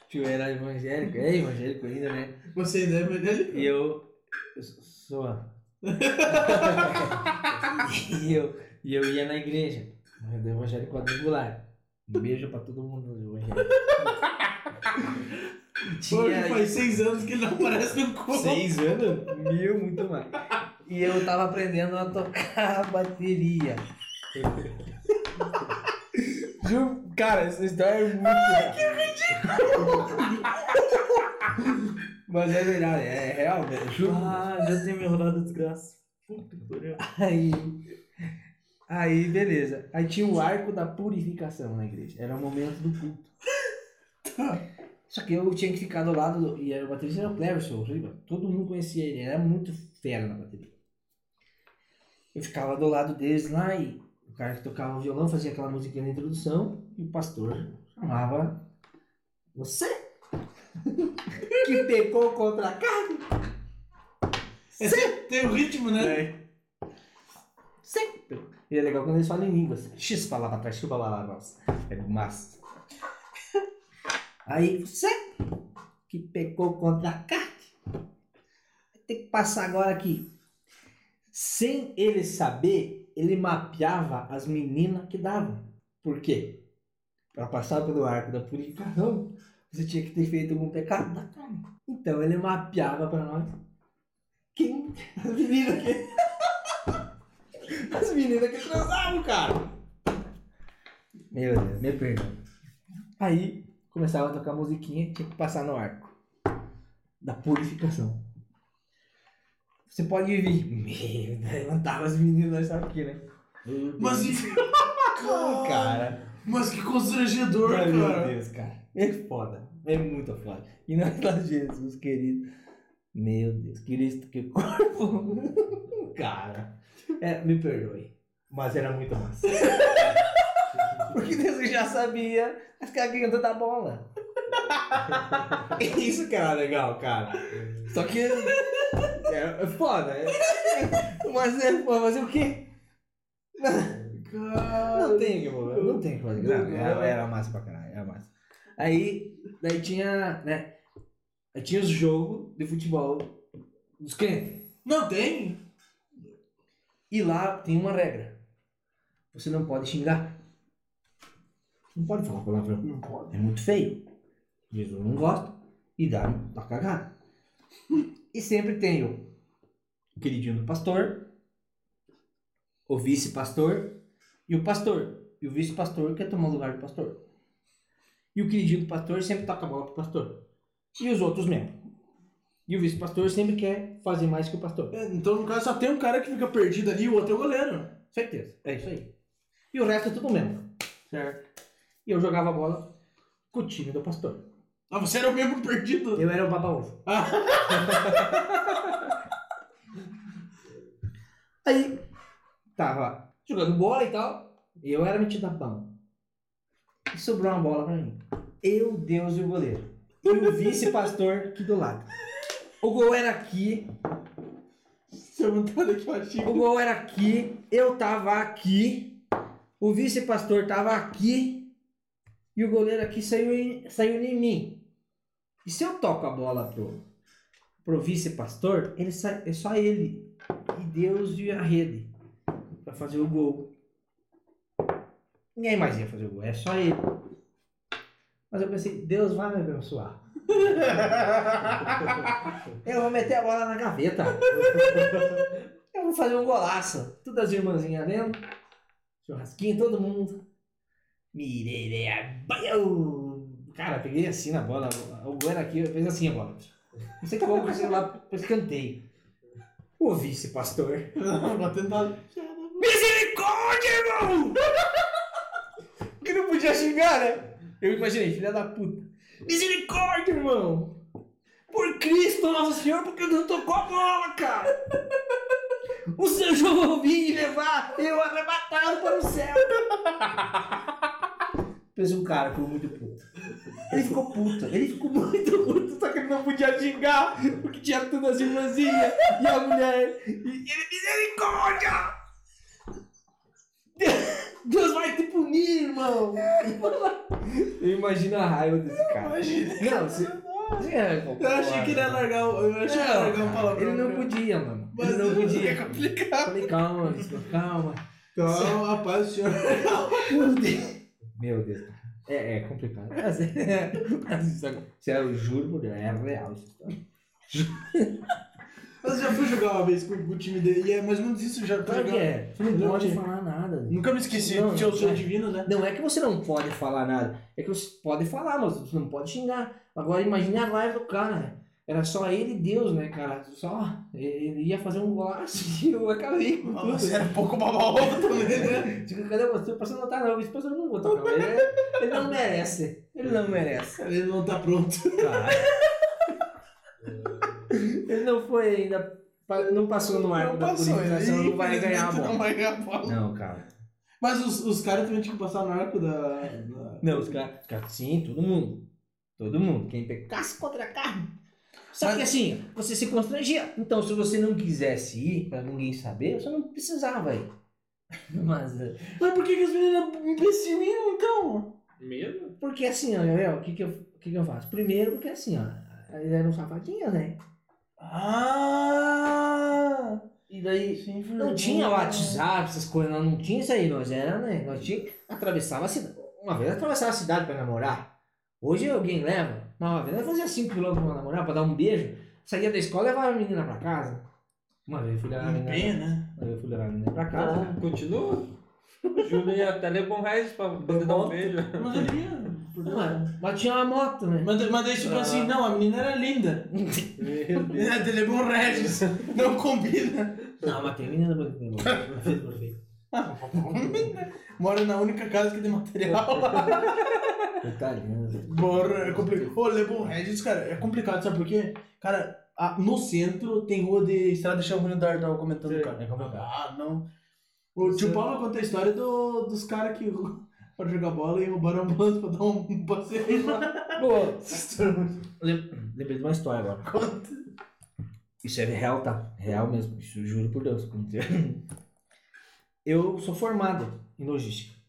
D: tio era evangélico, é evangélico ainda, né?
B: Você ainda é dele?
D: E eu. Eu sou. e, eu, e eu ia na igreja, do evangélico quadrangular. Um beijo pra todo mundo do evangélico.
B: Hoje faz seis anos que ele não aparece no corpo.
D: Seis anos? Mil, muito mais. E eu tava aprendendo a tocar bateria. Juro, cara, essa história é muito. Ai, que ridículo! Mas é verdade, é real, velho. Juro.
A: Ah, já tem me rodado desgraça. Puta que pariu.
D: Aí. Aí, beleza. Aí tinha o arco da purificação na igreja. Era o momento do culto. Só que eu tinha que ficar do lado. Do, e o baterista era o Cleverson. Todo mundo conhecia ele. Ele era muito fera na bateria. Eu ficava do lado deles lá e o cara que tocava o violão fazia aquela musiquinha na introdução e o pastor chamava você que pecou contra a carne.
B: Esse tem o ritmo, né?
D: Sempre. E é legal quando eles falam em línguas. X palavra atrás, X palavra nossa. É massa. Aí você que pecou contra a carne. Vai ter que passar agora aqui. Sem ele saber, ele mapeava as meninas que davam. Por quê? Para passar pelo arco da purificação, você tinha que ter feito algum pecado da carne. Então ele mapeava para nós quem as meninas que as meninas que transavam, cara. Meu Deus, me perdoa. Aí começava a tocar musiquinha, tinha que passar no arco da purificação. Você pode vir. Meu, levantava as meninas, sabe o que, né?
B: Mas,
D: cara?
B: mas que constrangedor,
D: Ai, meu
B: cara.
D: Deus, cara. É foda. É muito foda. E é lá Jesus, querido. Meu Deus, Cristo, que corpo. cara. É, me perdoe. Mas era muito massa. Porque Deus já sabia as caguinhas da bola. Isso que era legal, cara. Só que. É, é foda. É, mas é foda. Fazer o quê? Não tem que fazer. Não tem que fazer. Não, era, era massa pra caralho. Era massa. Aí, daí tinha, né? Aí tinha os jogos de futebol dos crentes.
B: Não tem?
D: E lá tem uma regra. Você não pode xingar. Não pode falar palavrão.
B: Não pode.
D: É muito feio. Jesus não gosta. E dá pra cagar. E sempre tem o, queridinho do pastor, o vice-pastor e o pastor. E o vice-pastor quer tomar o lugar do pastor. E o queridinho do pastor sempre toca a bola pro pastor. E os outros membros. E o vice-pastor sempre quer fazer mais que o pastor.
B: É, Então, no caso, só tem um cara que fica perdido ali e o outro é o goleiro.
D: Certeza. É isso aí. E o resto é tudo membro.
B: Certo.
D: E eu jogava a bola com o time do pastor.
B: Ah, você era o mesmo perdido?
D: Eu era o baba-ovo.
B: Ah,
D: Aí, tava jogando bola e tal. E eu era metido a bom. E sobrou uma bola pra mim. Eu, Deus e o goleiro. E o vice-pastor aqui do lado. O gol era aqui,
B: seu montado aqui, baixinho.
D: o gol era aqui, eu tava aqui, o vice-pastor tava aqui e o goleiro aqui saiu em, saiu em mim. E se eu toco a bola pro, pro vice-pastor, ele sai, é só ele. E Deus e a rede. pra fazer o gol. Ninguém mais ia fazer o gol, é só ele. Mas eu pensei, Deus vai me abençoar. Eu vou meter a bola na gaveta. Eu vou fazer um golaço. Todas as irmãzinhas dentro. Churrasquinho, todo mundo. Mirei a banho. Cara, peguei assim na bola. O Bueno aqui fez assim a bola. Não sei como, sei lá, eu cantei. O vice-pastor.
B: Tentar.
D: Misericórdia, irmão! que não podia xingar, né? Eu imaginei, filha da puta. Misericórdia, irmão! Por Cristo, nosso Senhor, porque não tocou a bola, cara! O seu João e levar eu arrebatado para o céu! Fez um cara ficou muito puto. Ele ficou puto, ele ficou muito puto, só que ele não podia xingar, porque tinha todas as irmãzinhas e a mulher. E ele, misericórdia! Deus vai te punir, irmão! Eu imagino a raiva desse cara.
B: Imagina.
D: Não, você. É,
B: Eu achei que ele ia largar o. Eu achei que ia largar um palavrão.
D: Ele não podia, mano.
B: Mas
D: Ele não podia.
B: É complicado.
D: Falei, calma, calma.
B: Então, rapaz, o senhor.
D: Meu Deus. Meu Deus. É, é complicado. Mas, é, mas isso, é- isso eu juro é real história.
B: Mas eu já fui jogar uma vez com, com o time dele e é mais ou menos isso. Já
D: Claro que é. Você não pode falar nada.
B: Nunca me esqueci.
D: Não,
B: Tinha o
D: é.
B: divino, né?
D: Não é que você não pode falar nada. É que você pode falar, mas você não pode xingar. Agora imagine a live do cara, né? Era só ele e Deus, né, cara? Só. Ele ia fazer um golaço e eu acabei com tudo.
B: Você era pouco babaovo também, né?
D: Digo, cadê você? Passou não tá não, esse pastor não vou tocar. Ele, ele não merece. Ele não merece.
B: Ele não tá pronto.
D: Ele não foi ainda. Não passou no arco da purificação, não vai ganhar a
B: infelizmente, Não
D: bola.
B: vai ganhar a bola.
D: Não, cara.
B: Mas os, os caras também tinham que passar no arco da. da-
D: Não, os caras. Cara, sim, todo mundo. Todo mundo. Quem pecasse contra a Só que assim, você se constrangia. Então, se você não quisesse ir, pra ninguém saber, você não precisava ir. Mas. eh,
B: Mas por que, que as meninas imbecil iam, então?
C: Medo?
D: Porque assim, ó, eu, o que que eu, o que que eu faço? Primeiro, porque assim, ó, eles eram safadinhos, né?
B: Ah!
D: E daí,
B: Sim,
D: não tinha WhatsApp, essas coisas, não, não tinha isso aí, nós era, né? Nós tinha, atravessava a cidade, uma vez atravessava a cidade pra namorar. Hoje alguém leva, uma vez eu fazia 5 km pra namorar, pra dar um beijo, saía da escola e levava a menina pra casa. Uma vez eu fui levar a menina,
B: Bem, né?
D: uma vez eu fui levar a menina pra casa.
C: Então, continua. Júlio ia até ler bom Regis pra poder dar um beijo.
B: Mas ele ia.
D: Mas, tinha uma moto, né?
B: Mas, mas daí, tipo
C: Ah.
B: assim, não, a menina era linda.
C: Meu Deus.
B: Dele é bom Regis. Não combina.
D: Não, mas tem menina bonita, perfeito, perfeito.
B: Mora na única casa que tem material.
D: Coitadinha, né?
B: Bora, é complicado. Ô, Lebon Regis, cara, é complicado, sabe por quê? Cara, a- no centro tem rua de estrada de chão o Dar tava comentando,
C: Sim,
B: cara.
D: é complicado.
B: Ah, não. O tio
C: Sim.
B: Paulo conta a história do, dos caras que foram jogar bola e roubaram a ambulância pra dar um passeio lá.
D: Pô, lem- lembrei de uma história agora.
B: Conta.
D: Isso é real, tá? Real mesmo. Isso eu juro por Deus. Eu sou formado em logística.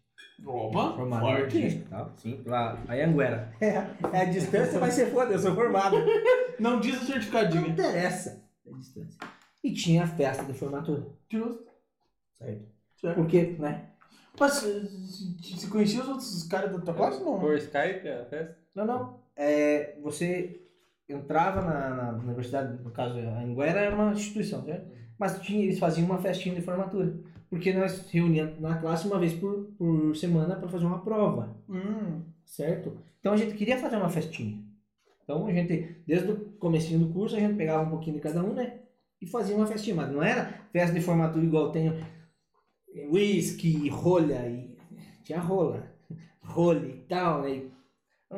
B: Opa,
D: Formado em
B: forte.
D: logística, tá? Sim, lá, a Anguera. É, é a distância, vai ser foda, eu sou formado.
B: Não diz o certificado,
D: Não interessa a distância. E tinha a festa de formatura,
B: Justo.
D: certo?
B: Certo.
D: Porque, né?
B: Mas se se conhecia os outros caras da tua classe, não?
C: Por Skype a festa?
D: Não, não. É, você entrava na, na universidade, no caso, a Anguera era uma instituição, certo? Mas tinha, eles faziam uma festinha de formatura. Porque nós reuníamos na classe uma vez por, por semana para fazer uma prova,
B: Hum.
D: certo? Então a gente queria fazer uma festinha. Então a gente, desde o comecinho do curso, a gente pegava um pouquinho de cada um, né? E fazia uma festinha. Mas não era festa de formatura igual tem whisky, rolha e... Tinha rola, rolha e tal, né?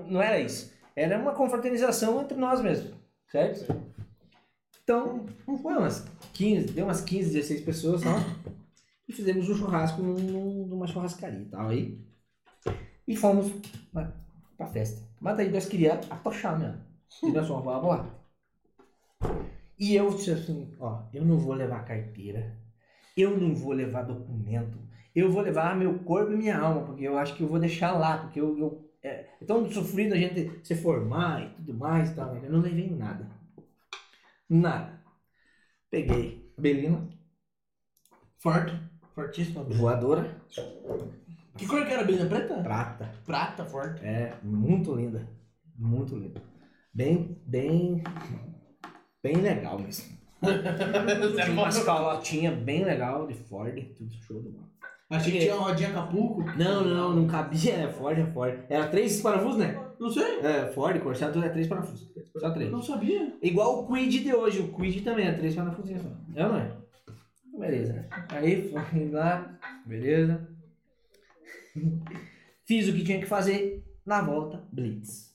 D: Não era isso. Era uma confraternização entre nós mesmos, certo? Então, foi umas 15, deu umas 15, 16 pessoas só. E fizemos um churrasco num- num- numa churrascaria e tal aí. E fomos pra, pra festa. Mas daí nós queríamos atochar mesmo. E nós fomos, vamos lá. E eu disse assim, ó, eu não vou levar carteira. Eu não vou levar documento. Eu vou levar meu corpo e minha alma, porque eu acho que eu vou deixar lá, porque eu, eu é, é tão sofrido a gente se formar e tudo mais e tal. Eu não levei nada. Nada. Peguei a Belina,
B: Forte. Fortíssima.
D: voadora,
B: Que cor que era a Belina preta?
D: prata.
B: Prata, forte.
D: É, muito linda. Muito linda. Bem, bem, bem legal mesmo. Tinha umas calotinhas bem legal de Ford, tudo show de bola.
B: Achei que tinha uma rodinha Acapulco.
D: Não, não, não cabia, é Ford, é Ford. Era três parafusos, né?
B: Não sei.
D: É, Ford, Corsair, tudo é três parafusos. Só três.
B: Não sabia.
D: Igual o Quid de hoje, o Quid também é três parafusinhos só. É ou não é? Beleza. Aí fui lá, beleza. Fiz o que tinha que fazer, na volta, Blitz.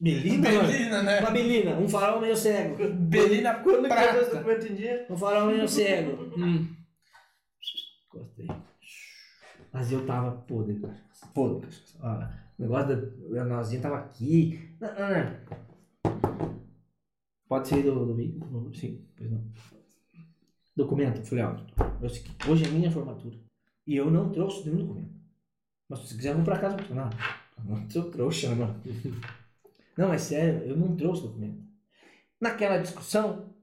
D: Belina?
B: Belina, né?
D: Uma Belina, um farol meio cego.
B: Belina
A: Quando que eu documento em dia?
D: Um farol meio cego. Hum. Gostei. Mas eu tava podre. Podre. Ó, o negócio da nozinha tava aqui. Não, não, não. Pode ser do, do veículo? Sim, pois não. Documento, falei, ó, é hoje é minha formatura. E eu não trouxe nenhum documento. Mas se quiser, vou pra casa. Não, não sou trouxa, não. Não, é sério, eu não trouxe documento. Naquela discussão,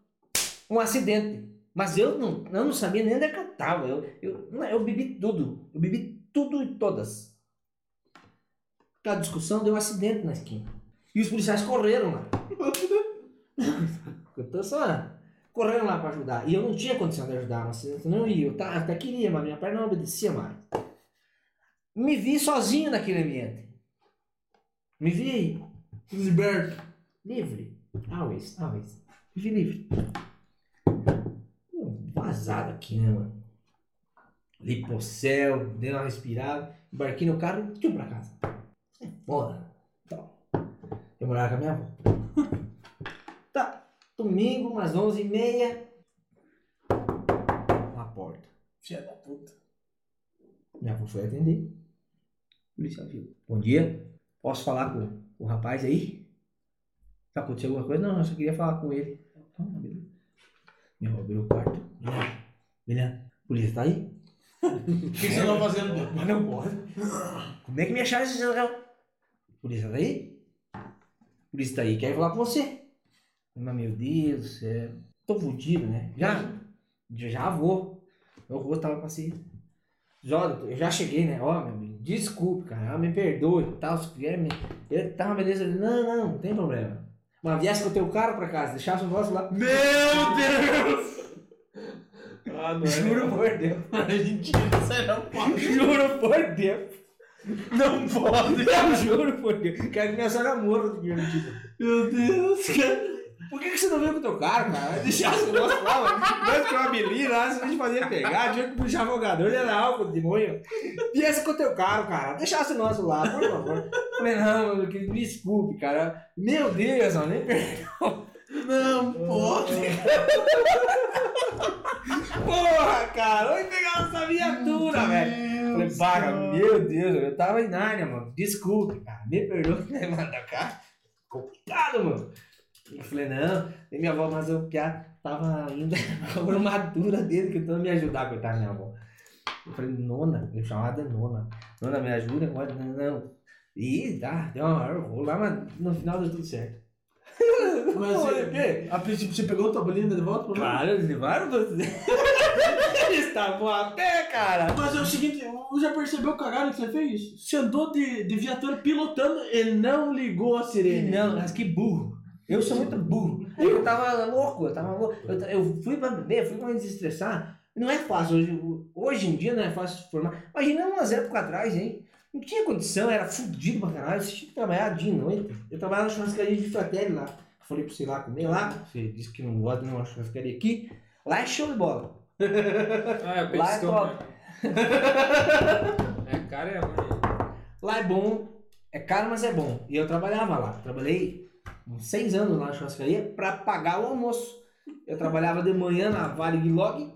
D: um acidente. Mas eu não, eu não sabia nem onde é que eu tava. Eu, eu, não, eu bebi tudo. Eu bebi tudo e todas. Aquela discussão deu um acidente na esquina. E os policiais correram lá. eu tô só correndo lá pra ajudar. E eu não tinha condição de ajudar, mas eu não ia. Eu até queria, mas minha perna não obedecia mais. Me vi sozinho naquele ambiente. Me vi
B: Liberto.
D: livre. Always, always. Me vi livre. Vazado aqui, né, mano? Ali pro céu, dei uma respirada, embarquei no carro e tchum pra casa. É foda. Então, eu morava com a minha avó. Tá, domingo, umas 11h30. Na porta.
B: Filha da puta.
D: Minha avó foi atender. Policial viu. Bom dia. Posso falar com o rapaz aí? Tá acontecendo alguma coisa? Não, eu só queria falar com ele. Ah, beleza. Minha avó abriu o quarto. William, polícia tá aí?
B: O que você tava fazendo?
D: Mas não pode. Como é que me acharam esse celular? Polícia tá aí? Polícia tá aí, quer falar com você. Mas meu Deus do céu. Tô fudido, né? Já, já vou. Meu rosto tava paciente. Já, eu já cheguei, né? Ó, meu amigo, desculpe, cara. Me perdoe e tal. Se vier, me... Ele tá uma beleza. Não, não, não tem problema. Mas viesse com o teu carro pra casa, deixasse o nosso lá.
B: Meu Deus!
C: Ah, não é.
D: Juro por Deus.
B: Isso aí não pode.
D: Juro por Deus.
B: Não pode.
D: Eu juro por Deus. Quero que minha sogra morra do.
B: Meu Deus, cara.
D: Por que, que você não veio com o teu carro, cara? Deixasse o nosso lá, mano. Nós que uma lá, se a gente fazia pegar, tinha que puxar jogador, ele era álcool de monho. Viesse com o teu carro, cara. Deixasse o nosso lá, por favor. Falei, não, mano, me desculpe, cara. Meu Deus, mano, nem perdoa.
B: Não pode.
D: Porra, cara, onde pegar essa viatura, velho? Falei, paga, meu Deus, eu tava em Nárnia, mano. Desculpe, cara. Me perdoa, né, mano? Da cá. Complicado, mano. Eu falei, não, nem minha avó, mas eu já tava ainda com a armadura dele tentando me ajudar, coitada da minha avó. Eu falei, nona, eu chamava de nona. Nona, me ajuda agora? Não, não. E tá, deu uma hora, vou lá, mas no final deu tudo certo.
B: Mas
D: o
B: você, a princípio você pegou tua bolinha de volta?
D: Claro, eles levaram você. Eles estavam a pé, cara.
B: Mas é o seguinte, eu já percebeu o cagado que você fez? Você andou de, de viatura pilotando e não ligou a sirene.
D: Não, mas que burro. Eu sou muito burro. Eu tava louco, eu tava louco. Eu, eu fui pra beber, fui pra me desestressar. Não é fácil hoje. Hoje em dia não é fácil formar. Imagina umas épocas atrás, hein? Não tinha condição, era fudido pra caralho. Você tinha que trabalhar dia e noite. Eu trabalhava na churrascaria de Fratelli lá. Falei pra você ir lá comer lá. Você disse que não gosta de uma churrascaria aqui. Lá é show de bola.
C: Ah, eu
D: Lá é top.
C: É cara e é ruim.
D: Lá é bom, é caro, mas é bom. E eu trabalhava lá. Trabalhei uns seis anos lá na churrascaria para pagar o almoço. Eu trabalhava de manhã na Vale Guilog,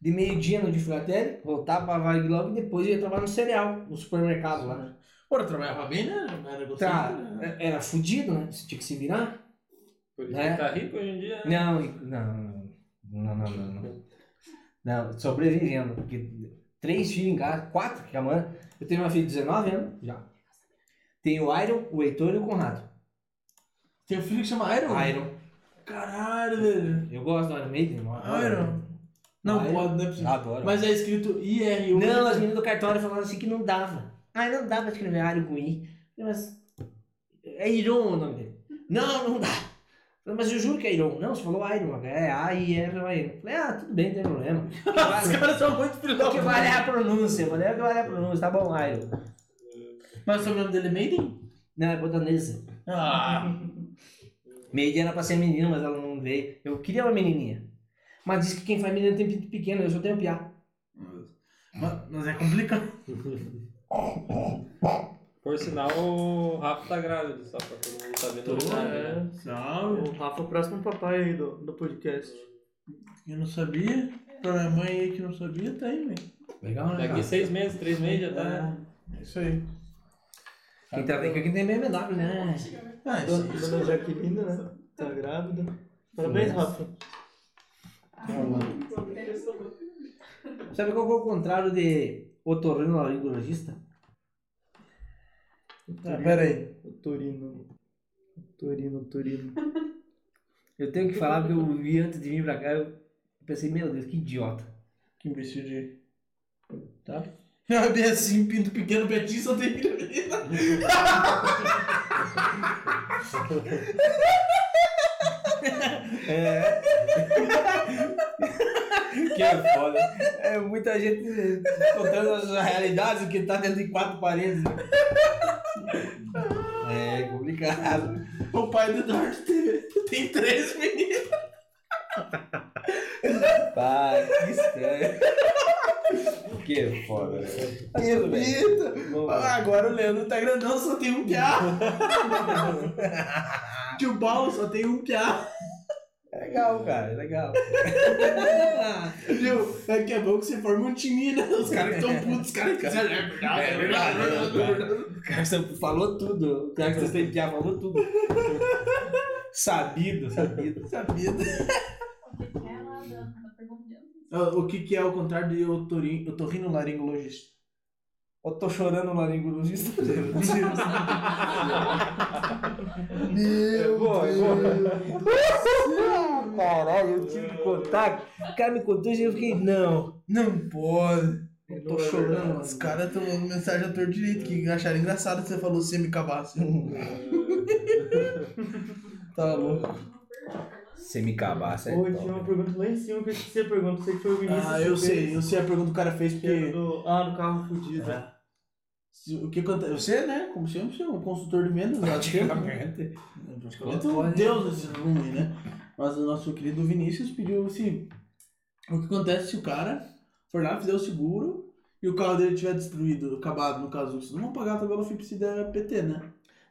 D: de meio-dia no de Fratelli, voltava para Vale Guilog e depois ia trabalhar no cereal, no supermercado lá.
B: Pô, eu trabalhava bem, né? Era gostoso,
D: Tá,
B: né?
D: era fudido, né? Você tinha que se virar.
C: Por
D: É.
C: que tá rico hoje em dia. né?
D: Não, não, não, não, não, não. Não, sobrevivendo. Porque três filhos em casa, quatro, que a mãe. Eu tenho uma filha de 19 anos, já. Tenho o Iron, o Heitor e o Conrado.
B: Tem um filho que chama Iron?
D: Iron.
B: Caralho, velho.
D: Eu gosto do Iron Maiden.
B: Iron. Não
D: Vai.
B: pode, não é possível.
D: Adoro.
B: Mas é escrito IRU.
D: Não, as meninas do cartório falaram assim que não dava. Ah, não pra escrever Airo com I. Mas é Iron o nome dele. Não, não dá. Falei, Mas eu juro que é Iron. Não, você falou Iron. É A-I-R-O-N. Falei, ah, tudo bem, não tem problema.
B: Os caras são muito filhos da
D: O que vale é a pronúncia. Eu falei, o que vale é a pronúncia. Tá bom, Iron.
B: Mas o sobrenome dele é Maiden?
D: Não, é botanesa.
B: Ah.
D: Meia era pra ser menina, mas ela não veio. Eu queria uma menininha. Mas diz que quem faz menina tem pinto pequeno, eu só tenho piá.
B: Mas, mas é complicado.
C: Por sinal, o Rafa tá grávido, só pra todo mundo.
B: Tô,
A: é.
C: né?
B: Salve.
A: O Rafa, o próximo papai aí do, do podcast.
B: Eu não sabia. Pra minha mãe aí que não sabia, tá aí, velho.
D: Legal, né?
C: Daqui
D: cara?
C: seis meses, três meses já tá. né?
B: É isso aí.
D: Quem tá bem, quem tem BMW, né?
B: Ah, isso
A: Dona,
B: aí.
A: Dona Jaqueline, né? Tá grávida. Parabéns, Rafa.
D: Sabe qual é o contrário de otorrinolaringologista?
B: Ah, pera aí.
A: O Torino. O Torino, o Torino.
D: Eu tenho que falar porque eu vi antes de vir pra cá, eu pensei, meu Deus, que idiota.
B: Que imbecil de. Tá? É bem assim, pinto pequeno, Betinho só tem filho menina.
D: Que é foda. É muita gente contando as realidades que tá dentro de quatro paredes. É complicado.
B: O pai do Eduardo tem, tem três meninos.
D: Pai, que estranho. Que foda. Tá.
B: Eita.
D: Vamos lá.
B: Ah, agora o Leandro tá grandão, só tem um piá. Tio Paulo só tem um piá.
D: É legal, cara, é legal.
B: Viu? É que é bom que você forma um time, né? Os caras que tão putos, os caras que. É verdade,
D: É verdade, é verdade. O cara que você falou tudo. O cara que você tem que falou tudo. Sabido, sabido.
B: Sabia. Ah, O que, que é o contrário de otorin- otorrinolaringologista?
D: Eu tô chorando no laringologista.
B: Meu
D: Boa, Caralho, eu tive que contar. O cara me contou e eu fiquei, não.
B: Não pode.
D: Eu tô chorando.
B: Os caras estão mandando mensagem a tor direito que acharam engraçado que você falou semicavasse. tá louco.
D: Semicabaça é
A: Oi,
D: top.
A: tinha uma pergunta lá em cima que eu esqueci a pergunta. Sei que foi o Vinícius.
B: Ah,
A: que
B: eu
A: fez,
B: sei, eu sei a pergunta que o cara fez
A: que era
B: porque.
A: do, ah, do carro fudido.
B: É. Se- O que acontece? Você, né? Como sempre, você é um consultor de vendas. Praticamente. Praticamente um deus rumo aí, né? Mas o nosso querido Vinícius pediu assim: o que acontece se o cara for lá, fizer o seguro e o carro dele tiver destruído, acabado, no caso, vocês não vão pagar a tabela FIP se der PT, né?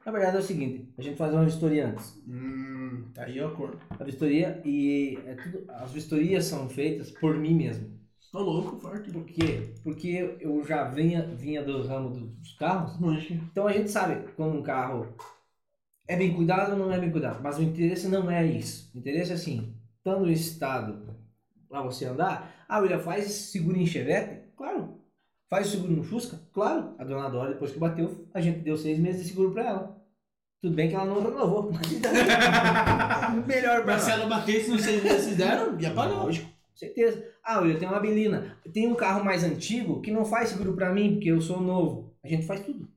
D: Na verdade é o seguinte, a gente faz uma vistoria antes.
B: Hum, tá aí o acordo.
D: A vistoria e é tudo, as vistorias são feitas por mim mesmo.
B: Tô louco, forte.
D: Por quê? Porque eu já vinha, vinha do ramo dos carros,
B: Mancha.
D: então a gente sabe quando um carro é bem cuidado ou não é bem cuidado. Mas o interesse não é isso. O interesse é assim, estando em estado para você andar, ah, William, faz seguro em Chevette? Claro. Faz seguro no Fusca? Claro. A dona Dora, depois que bateu, a gente deu seis meses de seguro para ela. Tudo bem que ela não renovou. mas Melhor pra
B: Mas se ela batesse nos seis meses que deram, ia pagar.
D: Lógico, certeza. Ah, eu tenho uma Belina. Tem um carro mais antigo que não faz seguro pra mim, porque eu sou novo. A gente faz tudo,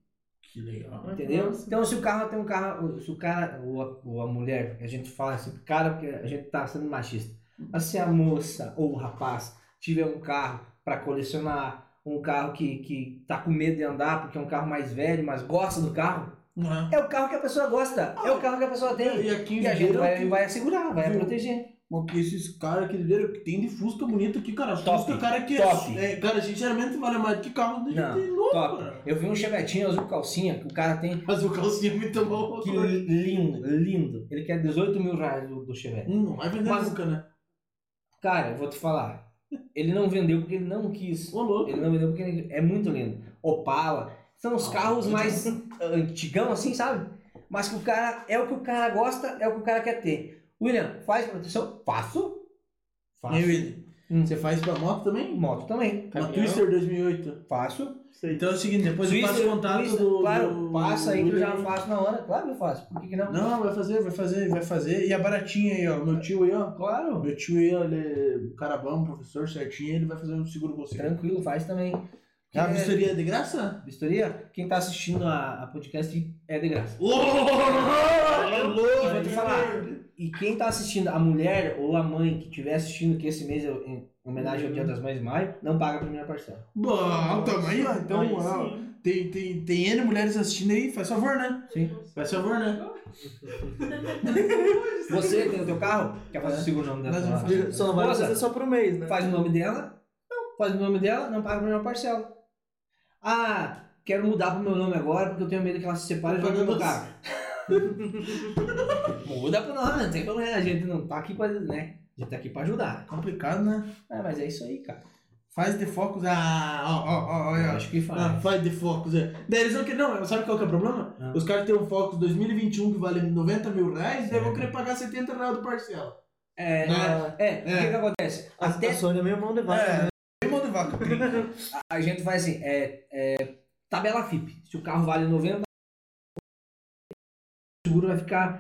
B: Que legal.
D: entendeu? Então se o carro tem um carro, se o cara, ou a, ou a mulher, a gente fala assim, cara, porque a gente tá sendo machista. Mas se a moça ou o rapaz tiver um carro pra colecionar, um carro que, que tá com medo de andar porque é um carro mais velho, mas gosta do carro,
B: Uhum.
D: é o carro que a pessoa gosta, é o carro que a pessoa tem.
B: E aqui em
D: E a gente vai,
B: que-
D: vai assegurar, vai
B: Viu?
D: proteger.
B: Bom, que esses caras aqui dele que tem de Fusca bonito aqui, cara.
D: Top,
B: Fusca, cara, que
D: top.
B: É, cara, sinceramente, vale mais que carro de
D: Não,
B: gente louco,
D: Top.
B: cara.
D: Eu vi um chevetinho azul calcinha que o cara tem.
B: O calcinha é muito bom.
D: Que lindo, lindo. Ele quer 18 mil reais do, do chevette.
B: Hum, não vai vender
D: Mas-
B: nunca, né?
D: Cara, eu vou te falar. Ele não vendeu porque ele não quis.
B: Ô, louco.
D: Ele não vendeu porque ele- é muito lindo. Opala. São os
B: Ah,
D: carros mais antigão, assim, sabe? Mas que o cara. É o que o cara gosta, é o que o cara quer ter. William, faz proteção? Faço. Faço.
B: E ele?
D: Hum.
B: Você faz pra moto também?
D: Moto também.
B: Uma
C: Caminhão.
B: Twister 2008.
D: Faço.
A: Sei.
B: Então é o seguinte, depois eu passo
D: Twister-
B: o contato
D: Twister,
B: do...
D: Claro,
B: do-
D: passa aí que eu já faço na hora. Claro que eu faço. Por que, que não?
B: Não, vai fazer, vai fazer, vai fazer. E a baratinha aí, ó. Meu tio aí, ó.
D: Claro.
B: Meu tio aí, ó, ele é um cara bom, professor certinho, ele vai fazer um seguro você.
D: Tranquilo, faz também.
B: A
D: É,
B: vistoria é de graça?
D: Vistoria? Quem tá assistindo a, a podcast é de graça.
B: Ô,
D: E vou te falar. E quem tá assistindo, a mulher ou a mãe que estiver assistindo, que esse mês é em homenagem ao Dia das Mães de Maio, não paga a primeira parcela.
B: Bom, também. Então,
A: Aí
B: tem, tem, tem N mulheres assistindo aí, faz favor, né?
D: Sim.
B: Faz favor, né?
D: Você tem o teu carro? Quer fazer o seguro nome dela?
A: Só não vai fazer só pro mês, né?
D: Faz o nome dela? Não. Faz o nome dela, não paga a primeira parcela. Ah, quero mudar pro meu nome agora porque eu tenho medo que ela se separe e jogue meu
B: pagando
D: carro. Muda pro nome, não tem problema. A gente não tá aqui pra, né? A gente tá aqui pra ajudar.
B: Complicado, né?
D: É, mas é isso aí, cara.
B: Faz de focus. Ah, ó, ó, ó, ó,
D: acho que faz.
B: Ah, faz de focus. É. Daí eles vão querer. Não, sabe qual que é o problema?
D: Ah.
B: Os caras têm um Focus 2021 que vale 90 mil reais, daí vão querer pagar 70 reais do parcela.
D: É,
B: Né?
D: é, é, o que que acontece?
A: A,
D: Até
A: a Sônia é meio mão de vaca,
B: É.
A: né?
B: Tem mão de vaca.
D: a, a gente faz assim, é, é, tabela FIP. Se o carro vale 90, o seguro vai ficar